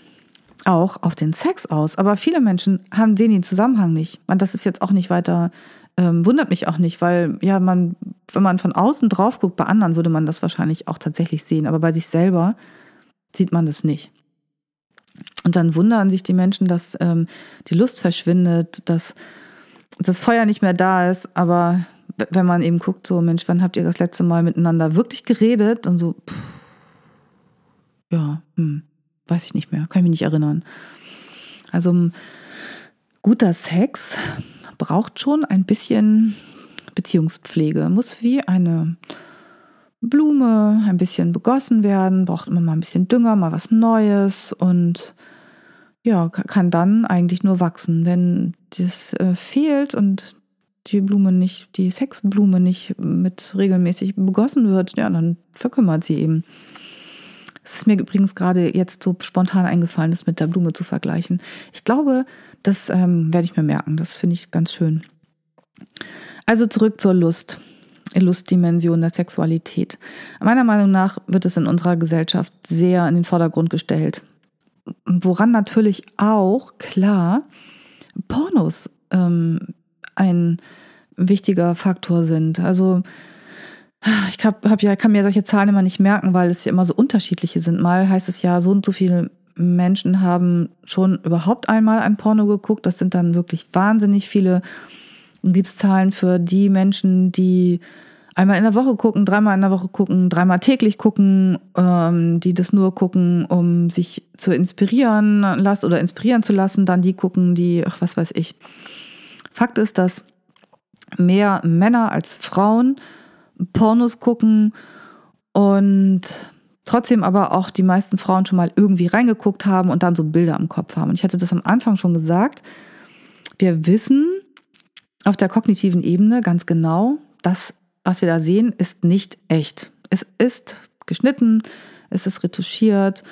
auch auf den Sex aus. Aber viele Menschen haben den Zusammenhang nicht. Und das ist jetzt auch nicht weiter ähm, wundert mich auch nicht, weil ja man, wenn man von außen drauf guckt, bei anderen würde man das wahrscheinlich auch tatsächlich sehen, aber bei sich selber sieht man das nicht. Und dann wundern sich die Menschen, dass ähm, die Lust verschwindet, dass das Feuer nicht mehr da ist, aber wenn man eben guckt, so Mensch, wann habt ihr das letzte Mal miteinander wirklich geredet? Und so, pff, ja, hm, weiß ich nicht mehr, kann ich mich nicht erinnern. Also guter Sex braucht schon ein bisschen Beziehungspflege, muss wie eine Blume ein bisschen begossen werden, braucht immer mal ein bisschen Dünger, mal was Neues und ja, kann dann eigentlich nur wachsen. Wenn das äh, fehlt und die Blume nicht, die Sexblume nicht mit regelmäßig begossen wird, ja, dann verkümmert sie eben. Es ist mir übrigens gerade jetzt so spontan eingefallen, das mit der Blume zu vergleichen. Ich glaube, das ähm, werde ich mir merken. Das finde ich ganz schön. Also zurück zur Lust. Lustdimension der Sexualität. Meiner Meinung nach wird es in unserer Gesellschaft sehr in den Vordergrund gestellt. Woran natürlich auch, klar, Pornos ähm, ein wichtiger Faktor sind. Also ich hab, hab ja, kann mir solche Zahlen immer nicht merken, weil es ja immer so unterschiedliche sind. Mal heißt es ja, so und so viele Menschen haben schon überhaupt einmal ein Porno geguckt. Das sind dann wirklich wahnsinnig viele. Gibt es Zahlen für die Menschen, die einmal in der Woche gucken, dreimal in der Woche gucken, dreimal täglich gucken, ähm, die das nur gucken, um sich zu inspirieren lassen oder inspirieren zu lassen, dann die gucken, die, ach, was weiß ich. Fakt ist, dass mehr Männer als Frauen Pornos gucken und trotzdem aber auch die meisten Frauen schon mal irgendwie reingeguckt haben und dann so Bilder im Kopf haben. Und ich hatte das am Anfang schon gesagt. Wir wissen auf der kognitiven Ebene ganz genau, dass was wir da sehen, ist nicht echt. Es ist geschnitten, es ist retuschiert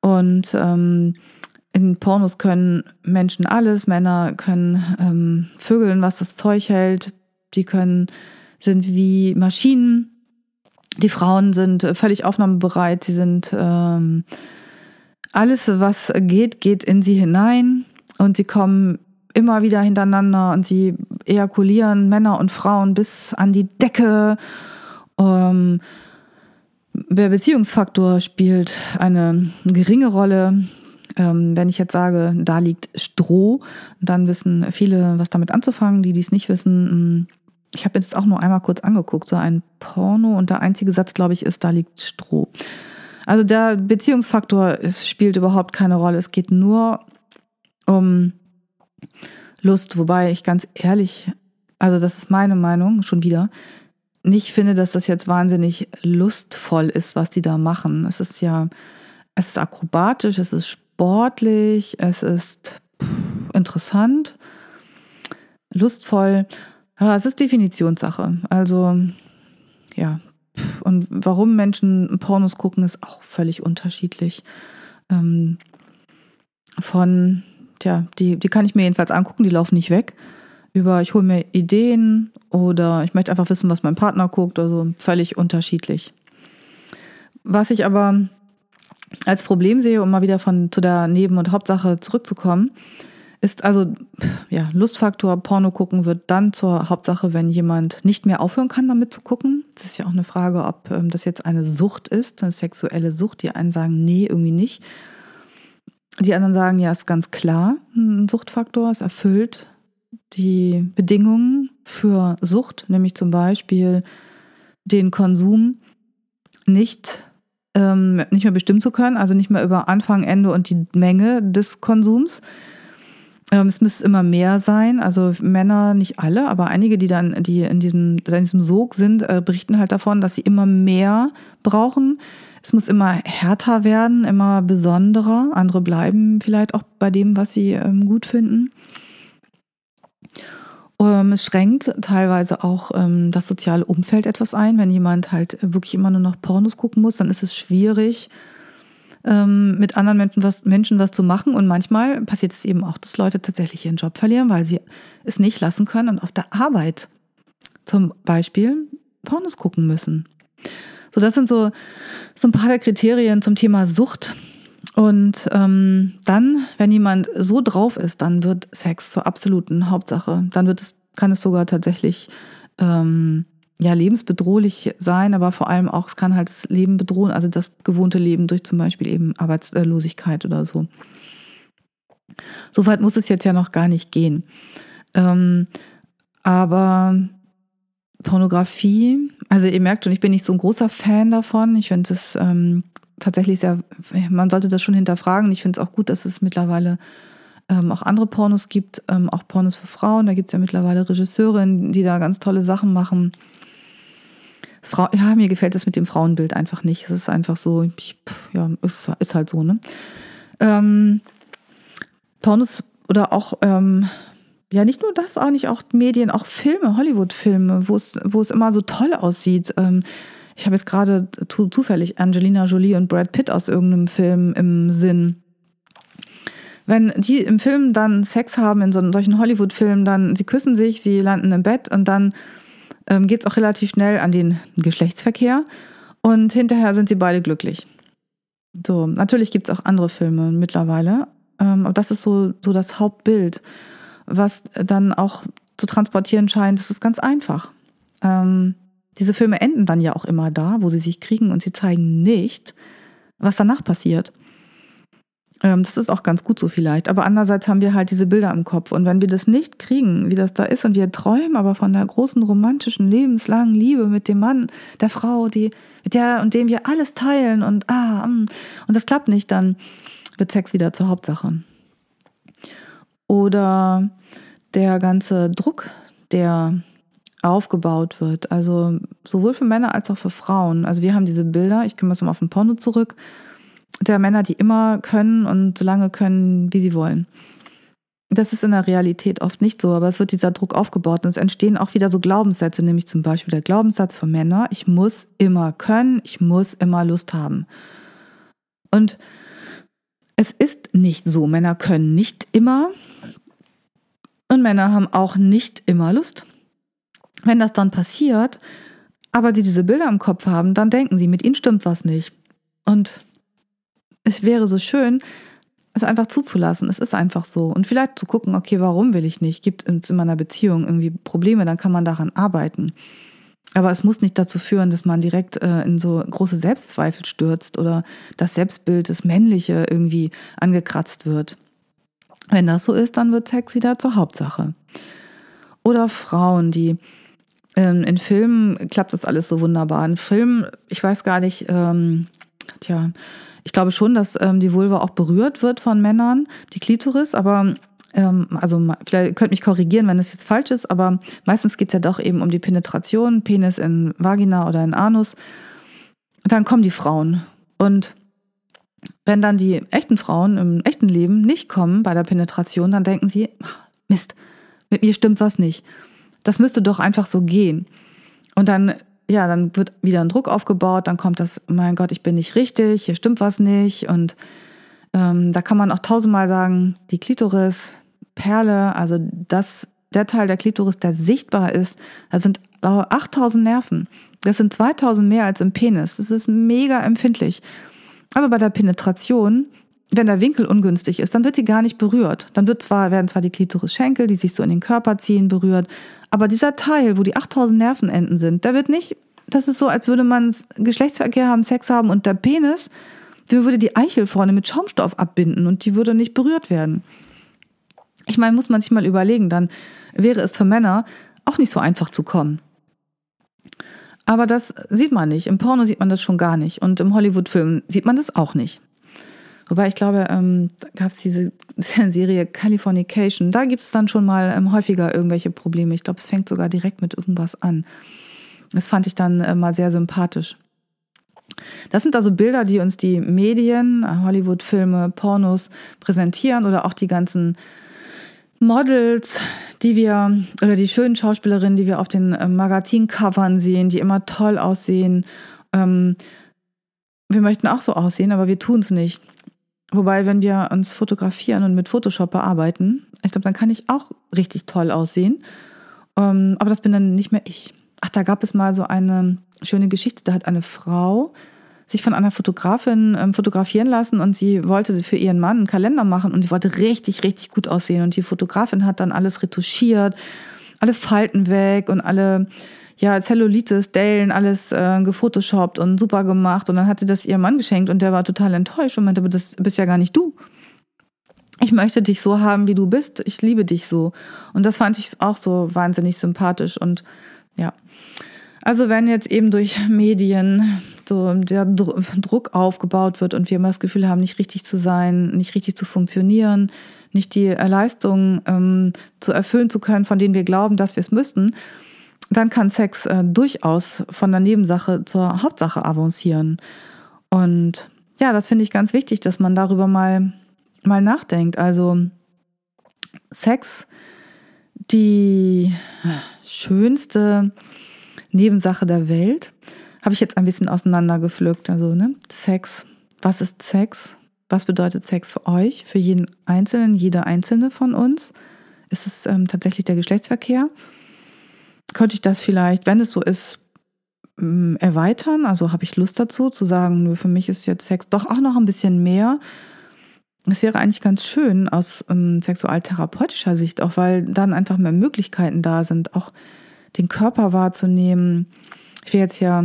und ähm, in Pornos können Menschen alles, Männer können ähm, vögeln, was das Zeug hält, die können sind wie Maschinen die Frauen sind völlig aufnahmebereit, sie sind ähm, alles, was geht, geht in sie hinein und sie kommen immer wieder hintereinander und sie ejakulieren Männer und Frauen bis an die Decke. Ähm, der Beziehungsfaktor spielt eine geringe Rolle. Ähm, wenn ich jetzt sage, da liegt Stroh, dann wissen viele, was damit anzufangen. Die, die es nicht wissen, ich habe jetzt auch nur einmal kurz angeguckt, so ein Porno und der einzige Satz, glaube ich, ist, da liegt Stroh. Also der Beziehungsfaktor es spielt überhaupt keine Rolle. Es geht nur um Lust, wobei ich ganz ehrlich, also das ist meine Meinung schon wieder, nicht finde, dass das jetzt wahnsinnig lustvoll ist, was die da machen. Es ist ja, es ist akrobatisch, es ist sportlich, es ist interessant, lustvoll. Ja, es ist Definitionssache. Also, ja. Und warum Menschen Pornos gucken, ist auch völlig unterschiedlich. Ähm, von, tja, die, die kann ich mir jedenfalls angucken, die laufen nicht weg. Über, ich hole mir Ideen oder ich möchte einfach wissen, was mein Partner guckt, also völlig unterschiedlich. Was ich aber als Problem sehe, um mal wieder von zu der Neben- und Hauptsache zurückzukommen, ist also, ja, Lustfaktor, Porno gucken wird dann zur Hauptsache, wenn jemand nicht mehr aufhören kann, damit zu gucken. Das ist ja auch eine Frage, ob ähm, das jetzt eine Sucht ist, eine sexuelle Sucht. Die einen sagen, nee, irgendwie nicht. Die anderen sagen, ja, ist ganz klar, ein Suchtfaktor, es erfüllt die Bedingungen für Sucht, nämlich zum Beispiel den Konsum nicht, ähm, nicht mehr bestimmen zu können, also nicht mehr über Anfang, Ende und die Menge des Konsums Ähm, es müsste immer mehr sein. Also Männer, nicht alle, aber einige, die dann, die in diesem, in diesem Sog sind, äh, berichten halt davon, dass sie immer mehr brauchen. Es muss immer härter werden, immer besonderer. Andere bleiben vielleicht auch bei dem, was sie ähm, gut finden. Ähm, es schränkt teilweise auch ähm, das soziale Umfeld etwas ein. Wenn jemand halt wirklich immer nur noch Pornos gucken muss, dann ist es schwierig, ähm, mit anderen Menschen was, Menschen was zu machen. Und manchmal passiert es eben auch, dass Leute tatsächlich ihren Job verlieren, weil sie es nicht lassen können und auf der Arbeit zum Beispiel Pornos gucken müssen. So, das sind so, so ein paar der Kriterien zum Thema Sucht. Und ähm, dann, wenn jemand so drauf ist, dann wird Sex zur absoluten Hauptsache. Dann wird es, kann es sogar tatsächlich ähm, ja, lebensbedrohlich sein, aber vor allem auch, es kann halt das Leben bedrohen, also das gewohnte Leben durch zum Beispiel eben Arbeitslosigkeit oder so. Soweit muss es jetzt ja noch gar nicht gehen. Ähm, aber Pornografie, also ihr merkt schon, ich bin nicht so ein großer Fan davon. Ich finde es ähm, tatsächlich sehr, man sollte das schon hinterfragen. Ich finde es auch gut, dass es mittlerweile ähm, auch andere Pornos gibt, ähm, auch Pornos für Frauen. Da gibt es ja mittlerweile Regisseurinnen, die da ganz tolle Sachen machen. Frau, ja, mir gefällt das mit dem Frauenbild einfach nicht. Es ist einfach so, ich, ja, ist, ist, halt so, ne? Ähm, Pornos oder auch, ähm, ja, nicht nur das, auch nicht auch Medien, auch Filme, Hollywood-Filme, wo es, wo es immer so toll aussieht. Ähm, ich habe jetzt gerade zu, zufällig Angelina Jolie und Brad Pitt aus irgendeinem Film im Sinn. Wenn die im Film dann Sex haben, in so, solchen Hollywood-Filmen, dann, sie küssen sich, sie landen im Bett und dann ähm, geht es auch relativ schnell an den Geschlechtsverkehr und hinterher sind sie beide glücklich. So, natürlich gibt es auch andere Filme mittlerweile, ähm, aber das ist so, so das Hauptbild, was dann auch zu transportieren scheint. Das ist ganz einfach. Ähm, diese Filme enden dann ja auch immer da, wo sie sich kriegen und sie zeigen nicht, was danach passiert. Ähm, das ist auch ganz gut so vielleicht. Aber andererseits haben wir halt diese Bilder im Kopf. Und wenn wir das nicht kriegen, wie das da ist, und wir träumen aber von der großen romantischen, lebenslangen Liebe mit dem Mann, der Frau, die, mit der und dem wir alles teilen und ah, mm, und das klappt nicht, dann wird Sex wieder zur Hauptsache. Oder der ganze Druck, der aufgebaut wird. Also sowohl für Männer als auch für Frauen. Also wir haben diese Bilder, ich komme jetzt mal auf den Porno zurück, der Männer, die immer können und so lange können, wie sie wollen. Das ist in der Realität oft nicht so, aber es wird dieser Druck aufgebaut und es entstehen auch wieder so Glaubenssätze, nämlich zum Beispiel der Glaubenssatz von Männern, ich muss immer können, ich muss immer Lust haben. Und es ist nicht so, Männer können nicht immer und Männer haben auch nicht immer Lust. Wenn das dann passiert, aber sie diese Bilder im Kopf haben, dann denken sie, mit ihnen stimmt was nicht. Und es wäre so schön, es einfach zuzulassen. Es ist einfach so. Und vielleicht zu gucken, okay, warum will ich nicht? Gibt es in meiner Beziehung irgendwie Probleme, dann kann man daran arbeiten. Aber es muss nicht dazu führen, dass man direkt äh, in so große Selbstzweifel stürzt oder das Selbstbild, das Männliche irgendwie angekratzt wird. Wenn das so ist, dann wird Sex wieder zur Hauptsache. Oder Frauen, die ähm, in Filmen klappt das alles so wunderbar. In Filmen, ich weiß gar nicht, ähm, tja, ich glaube schon, dass ähm, die Vulva auch berührt wird von Männern, die Klitoris, aber ähm, also vielleicht könnt mich korrigieren, wenn das jetzt falsch ist, aber meistens geht es ja doch eben um die Penetration, Penis in Vagina oder in Anus. Und dann kommen die Frauen. Und wenn dann die echten Frauen im echten Leben nicht kommen bei der Penetration, dann denken sie, Mist, mit mir stimmt was nicht. Das müsste doch einfach so gehen. Und dann ja, dann wird wieder ein Druck aufgebaut, dann kommt das, mein Gott, ich bin nicht richtig, hier stimmt was nicht. Und ähm, da kann man auch tausendmal sagen, die Klitoris, Perle, also das, der Teil der Klitoris, der sichtbar ist, da sind 8000 Nerven. Das sind 2000 mehr als im Penis. Das ist mega empfindlich. Aber bei der Penetration, wenn der Winkel ungünstig ist, dann wird sie gar nicht berührt. Dann wird zwar, werden zwar die Klitoris-Schenkel, die sich so in den Körper ziehen, berührt, aber dieser Teil, wo die 8000 Nervenenden sind, der wird nicht, das ist so, als würde man Geschlechtsverkehr haben, Sex haben und der Penis, der würde die Eichel vorne mit Schaumstoff abbinden und die würde nicht berührt werden. Ich meine, muss man sich mal überlegen, dann wäre es für Männer auch nicht so einfach zu kommen. Aber das sieht man nicht. Im Porno sieht man das schon gar nicht. Und im Hollywood-Film sieht man das auch nicht. Wobei ich glaube, ähm, gab es diese Serie Californication. Da gibt es dann schon mal ähm, häufiger irgendwelche Probleme. Ich glaube, es fängt sogar direkt mit irgendwas an. Das fand ich dann äh, mal sehr sympathisch. Das sind also Bilder, die uns die Medien, Hollywood-Filme, Pornos präsentieren oder auch die ganzen Models, die wir, oder die schönen Schauspielerinnen, die wir auf den äh, Magazincovern sehen, die immer toll aussehen. Ähm, wir möchten auch so aussehen, aber wir tun es nicht. Wobei, wenn wir uns fotografieren und mit Photoshop bearbeiten, ich glaube, dann kann ich auch richtig toll aussehen. Ähm, aber das bin dann nicht mehr ich. Ach, da gab es mal so eine schöne Geschichte. Da hat eine Frau sich von einer Fotografin ähm, fotografieren lassen und sie wollte für ihren Mann einen Kalender machen und sie wollte richtig, richtig gut aussehen. Und die Fotografin hat dann alles retuschiert, alle Falten weg und alle ja, Zellulitis, Dellen, alles äh, gefotoshoppt und super gemacht. Und dann hat sie das ihrem Mann geschenkt und der war total enttäuscht und meinte, aber das bist ja gar nicht du. Ich möchte dich so haben, wie du bist. Ich liebe dich so. Und das fand ich auch so wahnsinnig sympathisch. Und ja. Also wenn jetzt eben durch Medien so der Druck aufgebaut wird und wir immer das Gefühl haben, nicht richtig zu sein, nicht richtig zu funktionieren, nicht die Leistungen ähm, zu erfüllen zu können, von denen wir glauben, dass wir es müssten, dann kann Sex äh, durchaus von der Nebensache zur Hauptsache avancieren. Und ja, das finde ich ganz wichtig, dass man darüber mal, mal nachdenkt. Also Sex, die schönste Nebensache der Welt, habe ich jetzt ein bisschen auseinandergepflückt. Also ne? Sex, was ist Sex? Was bedeutet Sex für euch, für jeden Einzelnen, jede Einzelne von uns? Ist es ähm, tatsächlich der Geschlechtsverkehr? Könnte ich das vielleicht, wenn es so ist, mm, erweitern. Also habe ich Lust dazu, zu sagen, für mich ist jetzt Sex doch auch noch ein bisschen mehr. Es wäre eigentlich ganz schön aus ähm, sexualtherapeutischer Sicht, auch weil dann einfach mehr Möglichkeiten da sind, auch den Körper wahrzunehmen. Ich will jetzt ja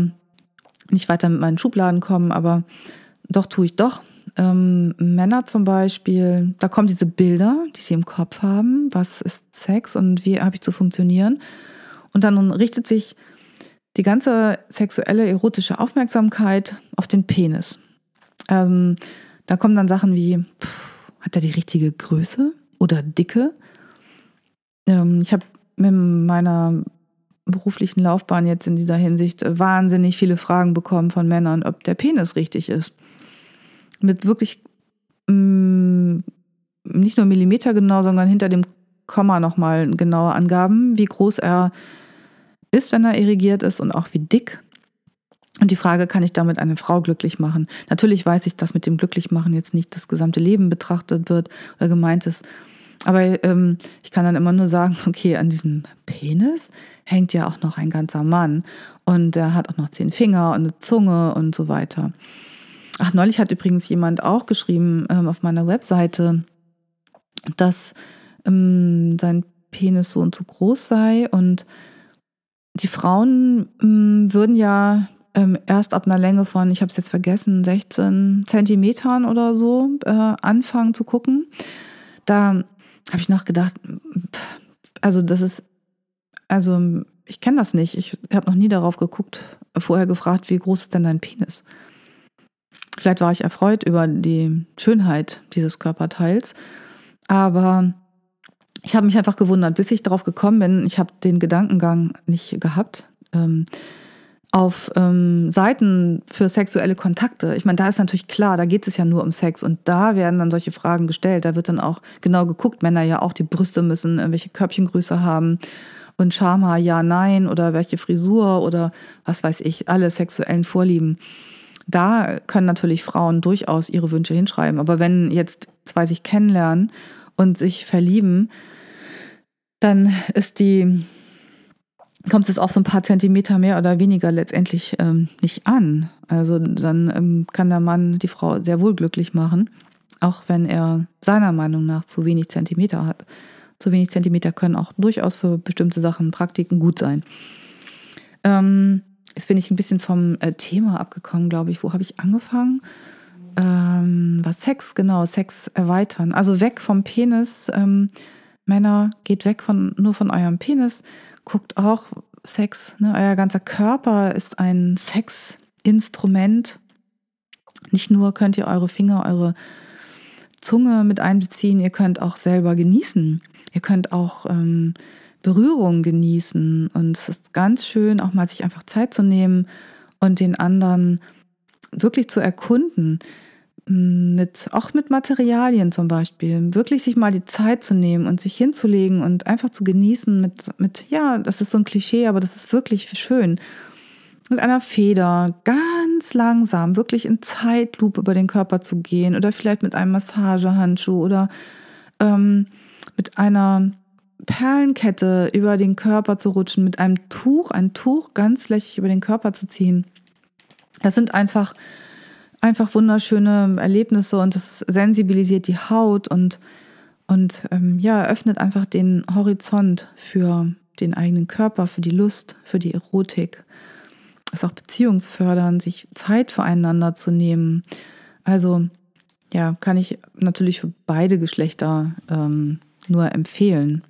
nicht weiter mit meinen Schubladen kommen, aber doch tue ich doch. Ähm, Männer zum Beispiel, da kommen diese Bilder, die sie im Kopf haben. Was ist Sex und wie habe ich zu funktionieren? Und dann richtet sich die ganze sexuelle, erotische Aufmerksamkeit auf den Penis. Ähm, da kommen dann Sachen wie, pff, hat er die richtige Größe oder Dicke? Ähm, ich habe mit meiner beruflichen Laufbahn jetzt in dieser Hinsicht wahnsinnig viele Fragen bekommen von Männern, ob der Penis richtig ist. Mit wirklich mh, mm, nicht nur Millimeter genau, sondern hinter dem Komma nochmal genaue Angaben, wie groß er ist ist, wenn er irrigiert ist und auch wie dick. Und die Frage, kann ich damit eine Frau glücklich machen? Natürlich weiß ich, dass mit dem Glücklichmachen jetzt nicht das gesamte Leben betrachtet wird oder gemeint ist. Aber ähm, ich kann dann immer nur sagen, okay, an diesem Penis hängt ja auch noch ein ganzer Mann. Und er hat auch noch zehn Finger und eine Zunge und so weiter. Ach, neulich hat übrigens jemand auch geschrieben ähm, auf meiner Webseite, dass ähm, sein Penis so und so groß sei und die Frauen mh, mm, würden ja ähm, erst ab einer Länge von, ich habe es jetzt vergessen, 16 Zentimetern oder so äh, anfangen zu gucken. Da habe ich nachgedacht, also das ist, also ich kenne das nicht. Ich habe noch nie darauf geguckt, vorher gefragt, wie groß ist denn dein Penis? Vielleicht war ich erfreut über die Schönheit dieses Körperteils, aber ich habe mich einfach gewundert, bis ich darauf gekommen bin, ich habe den Gedankengang nicht gehabt, ähm, auf ähm, Seiten für sexuelle Kontakte. Ich meine, da ist natürlich klar, da geht es ja nur um Sex und da werden dann solche Fragen gestellt. Da wird dann auch genau geguckt, Männer ja auch die Brüste müssen welche Körbchengröße haben und Charma ja, nein oder welche Frisur oder was weiß ich, alle sexuellen Vorlieben. Da können natürlich Frauen durchaus ihre Wünsche hinschreiben. Aber wenn jetzt zwei sich kennenlernen und sich verlieben, dann ist die, kommt es auf so ein paar Zentimeter mehr oder weniger letztendlich ähm, nicht an. Also dann ähm, kann der Mann die Frau sehr wohl glücklich machen, auch wenn er seiner Meinung nach zu wenig Zentimeter hat. Zu wenig Zentimeter können auch durchaus für bestimmte Sachen, Praktiken gut sein. Ähm, jetzt bin ich ein bisschen vom äh, Thema abgekommen, glaube ich. Wo habe ich angefangen? Ähm, was Sex, genau, Sex erweitern. Also weg vom Penis ähm, Männer, geht weg von, nur von eurem Penis, guckt auch Sex. Ne? Euer ganzer Körper ist ein Sexinstrument. Nicht nur könnt ihr eure Finger, eure Zunge mit einbeziehen, ihr könnt auch selber genießen. Ihr könnt auch ähm, Berührung genießen. Und es ist ganz schön, auch mal sich einfach Zeit zu nehmen und den anderen wirklich zu erkunden. Mit, auch mit Materialien zum Beispiel. Wirklich sich mal die Zeit zu nehmen und sich hinzulegen und einfach zu genießen mit, mit, ja, das ist so ein Klischee, aber das ist wirklich schön. Mit einer Feder ganz langsam, wirklich in Zeitlupe über den Körper zu gehen oder vielleicht mit einem Massagehandschuh oder ähm, mit einer Perlenkette über den Körper zu rutschen, mit einem Tuch, ein Tuch ganz flächig über den Körper zu ziehen. Das sind einfach, einfach wunderschöne Erlebnisse und es sensibilisiert die Haut und, und ähm, ja, öffnet einfach den Horizont für den eigenen Körper, für die Lust, für die Erotik. Ist auch beziehungsfördernd, sich Zeit füreinander zu nehmen. Also ja, kann ich natürlich für beide Geschlechter ähm, nur empfehlen.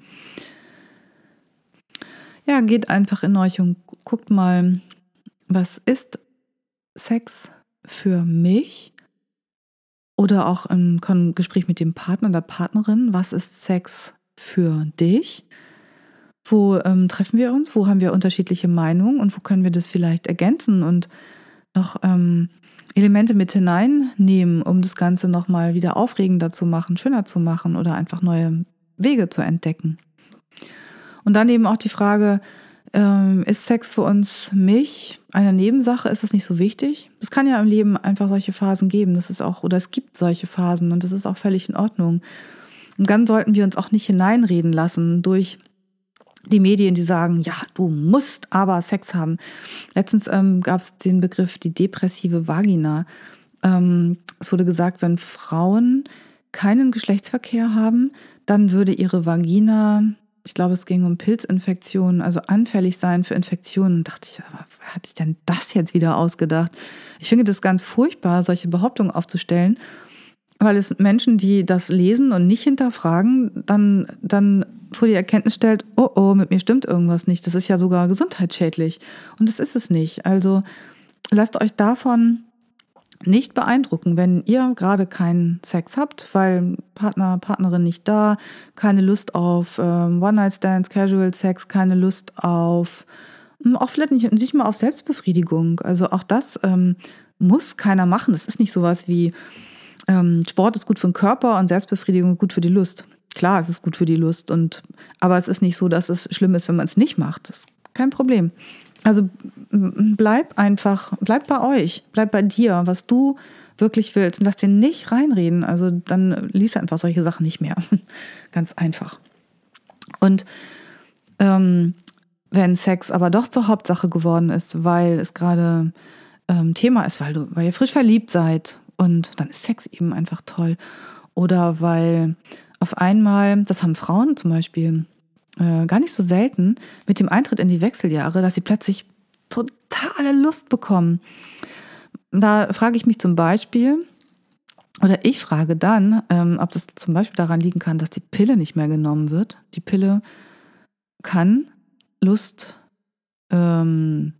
Ja, geht einfach in euch und guckt mal, was ist Sex für mich? Oder auch im Gespräch mit dem Partner oder Partnerin, was ist Sex für dich? Wo ähm, treffen wir uns? Wo haben wir unterschiedliche Meinungen und wo können wir das vielleicht ergänzen und noch ähm, Elemente mit hineinnehmen, um das Ganze nochmal wieder aufregender zu machen, schöner zu machen oder einfach neue Wege zu entdecken? Und dann eben auch die Frage, ähm, ist Sex für uns mich eine Nebensache? Ist das nicht so wichtig? Es kann ja im Leben einfach solche Phasen geben. Das ist auch, oder es gibt solche Phasen und das ist auch völlig in Ordnung. Und dann sollten wir uns auch nicht hineinreden lassen durch die Medien, die sagen, ja, du musst aber Sex haben. Letztens ähm, gab es den Begriff die depressive Vagina. Ähm, es wurde gesagt, wenn Frauen keinen Geschlechtsverkehr haben, dann würde ihre Vagina ich glaube, es ging um Pilzinfektionen, also anfällig sein für Infektionen. Und dachte ich, aber wer hat sich denn das jetzt wieder ausgedacht? Ich finde das ganz furchtbar, solche Behauptungen aufzustellen, weil es Menschen, die das lesen und nicht hinterfragen, dann, dann vor die Erkenntnis stellt, oh oh, mit mir stimmt irgendwas nicht. Das ist ja sogar gesundheitsschädlich. Und das ist es nicht. Also lasst euch davon nicht beeindrucken, wenn ihr gerade keinen Sex habt, weil Partner, Partnerin nicht da, keine Lust auf ähm, One-Night-Stands, Casual Sex, keine Lust auf, hm, auch vielleicht nicht, nicht mal auf Selbstbefriedigung. Also auch das ähm, muss keiner machen. Es ist nicht sowas wie ähm, Sport ist gut für den Körper und Selbstbefriedigung gut für die Lust. Klar, es ist gut für die Lust, und, aber es ist nicht so, dass es schlimm ist, wenn man es nicht macht. Das ist kein Problem. Also bleib einfach, bleib bei euch, bleib bei dir, was du wirklich willst und lass dir nicht reinreden. Also dann liest einfach solche Sachen nicht mehr. Ganz einfach. Und ähm, wenn Sex aber doch zur Hauptsache geworden ist, weil es gerade ähm, Thema ist, weil du, weil ihr frisch verliebt seid und dann ist Sex eben einfach toll. Oder weil auf einmal, das haben Frauen zum Beispiel, äh, gar nicht so selten mit dem Eintritt in die Wechseljahre, dass sie plötzlich totale Lust bekommen. Da frage ich mich zum Beispiel, oder ich frage dann, ähm, ob das zum Beispiel daran liegen kann, dass die Pille nicht mehr genommen wird. Die Pille kann Lust, ähm,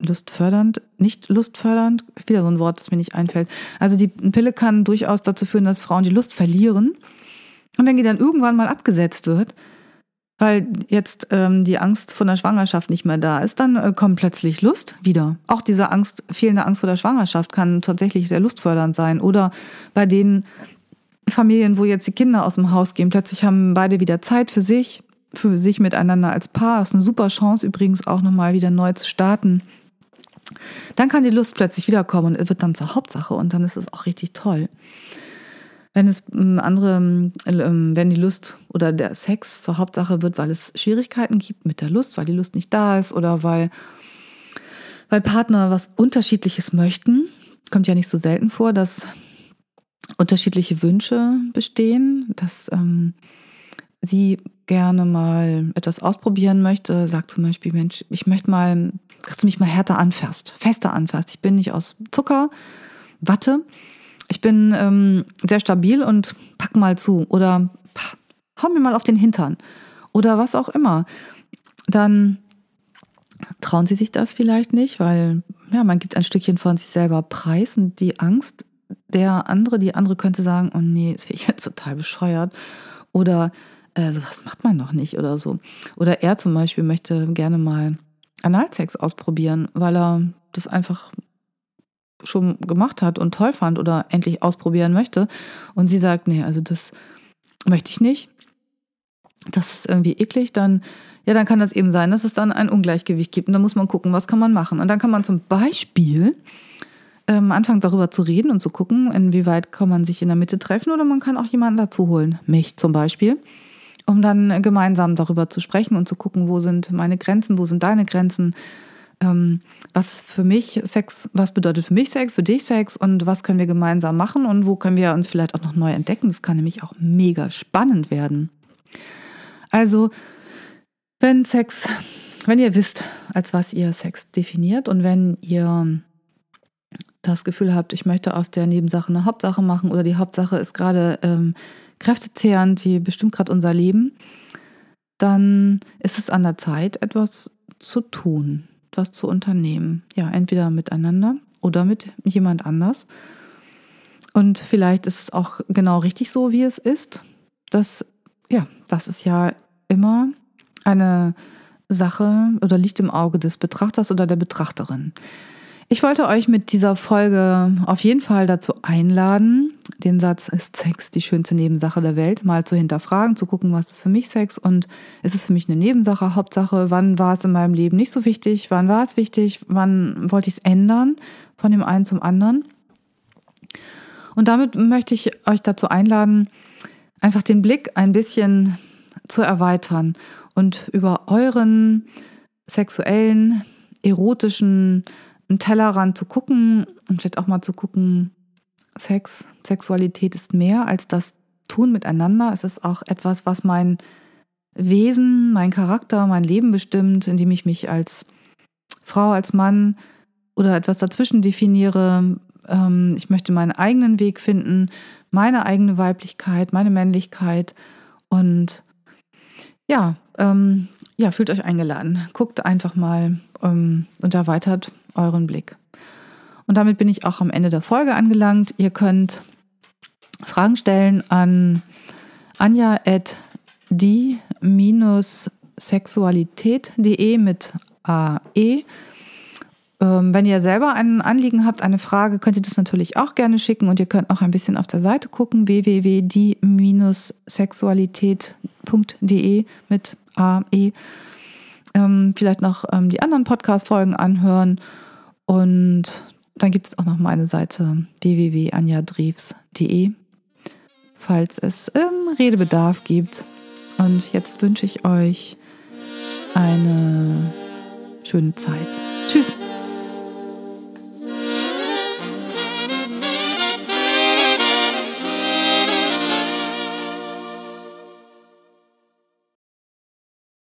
lustfördernd, nicht lustfördernd, wieder so ein Wort, das mir nicht einfällt. Also die Pille kann durchaus dazu führen, dass Frauen die Lust verlieren. Und wenn die dann irgendwann mal abgesetzt wird, weil jetzt ähm, die Angst vor der Schwangerschaft nicht mehr da ist, dann äh, kommt plötzlich Lust wieder. Auch diese Angst, fehlende Angst vor der Schwangerschaft kann tatsächlich sehr lustfördernd sein. Oder bei den Familien, wo jetzt die Kinder aus dem Haus gehen, plötzlich haben beide wieder Zeit für sich, für sich miteinander als Paar. Das ist eine super Chance übrigens auch nochmal wieder neu zu starten. Dann kann die Lust plötzlich wiederkommen und wird dann zur Hauptsache und dann ist es auch richtig toll. Wenn es ähm, andere, ähm, ähm, wenn die Lust oder der Sex zur Hauptsache wird, weil es Schwierigkeiten gibt mit der Lust, weil die Lust nicht da ist oder weil, weil Partner was Unterschiedliches möchten, kommt ja nicht so selten vor, dass unterschiedliche Wünsche bestehen, dass ähm, sie gerne mal etwas ausprobieren möchte, sagt zum Beispiel, Mensch, ich möchte mal, dass du mich mal härter anfasst, fester anfasst. Ich bin nicht aus Zucker, Watte, ich bin ähm, sehr stabil und pack mal zu oder hau mir mal auf den Hintern oder was auch immer, dann trauen sie sich das vielleicht nicht, weil ja, man gibt ein Stückchen von sich selber preis und die Angst, der andere, die andere könnte sagen, oh nee, das finde ich jetzt total bescheuert. Oder äh, sowas macht man doch nicht oder so. Oder er zum Beispiel möchte gerne mal Analsex ausprobieren, weil er das einfach schon gemacht hat und toll fand oder endlich ausprobieren möchte. Und sie sagt, nee, also das möchte ich nicht. Das ist irgendwie eklig, dann, ja, dann kann das eben sein, dass es dann ein Ungleichgewicht gibt. Und da muss man gucken, was kann man machen. Und dann kann man zum Beispiel ähm, anfangen, darüber zu reden und zu gucken, inwieweit kann man sich in der Mitte treffen oder man kann auch jemanden dazu holen. Mich zum Beispiel um dann gemeinsam darüber zu sprechen und zu gucken, wo sind meine Grenzen, wo sind deine Grenzen, was ist für mich Sex, was bedeutet für mich Sex, für dich Sex und was können wir gemeinsam machen und wo können wir uns vielleicht auch noch neu entdecken. Das kann nämlich auch mega spannend werden. Also, wenn Sex, wenn ihr wisst, als was ihr Sex definiert und wenn ihr das Gefühl habt, ich möchte aus der Nebensache eine Hauptsache machen oder die Hauptsache ist gerade ähm, kräftezehrend, die bestimmt gerade unser Leben, dann ist es an der Zeit, etwas zu tun was zu unternehmen. Ja, entweder miteinander oder mit jemand anders. Und vielleicht ist es auch genau richtig so, wie es ist. Das, ja, das ist ja immer eine Sache oder liegt im Auge des Betrachters oder der Betrachterin. Ich wollte euch mit dieser Folge auf jeden Fall dazu einladen, den Satz, ist Sex die schönste Nebensache der Welt, mal zu hinterfragen, zu gucken, was ist für mich Sex und ist es für mich eine Nebensache, Hauptsache, wann war es in meinem Leben nicht so wichtig, wann war es wichtig, wann wollte ich es ändern von dem einen zum anderen. Und damit möchte ich euch dazu einladen, einfach den Blick ein bisschen zu erweitern und über euren sexuellen, erotischen, einen Tellerrand zu gucken und vielleicht auch mal zu gucken, Sex, Sexualität ist mehr als das Tun miteinander. Es ist auch etwas, was mein Wesen, mein Charakter, mein Leben bestimmt, indem ich mich als Frau, als Mann oder etwas dazwischen definiere. Ähm, ich möchte meinen eigenen Weg finden, meine eigene Weiblichkeit, meine Männlichkeit und ja, ähm, ja, fühlt euch eingeladen. Guckt einfach mal ähm, und erweitert euren Blick. Und damit bin ich auch am Ende der Folge angelangt. Ihr könnt Fragen stellen an anja.die-sexualität.de mit AE. Ähm, wenn ihr selber ein Anliegen habt, eine Frage, könnt ihr das natürlich auch gerne schicken und ihr könnt auch ein bisschen auf der Seite gucken, www.die-sexualität.de mit AE. Ähm, vielleicht noch ähm, die anderen Podcast-Folgen anhören und dann gibt es auch noch meine Seite www.anjadreves.de, falls es ähm, Redebedarf gibt. Und jetzt wünsche ich euch eine schöne Zeit. Tschüss.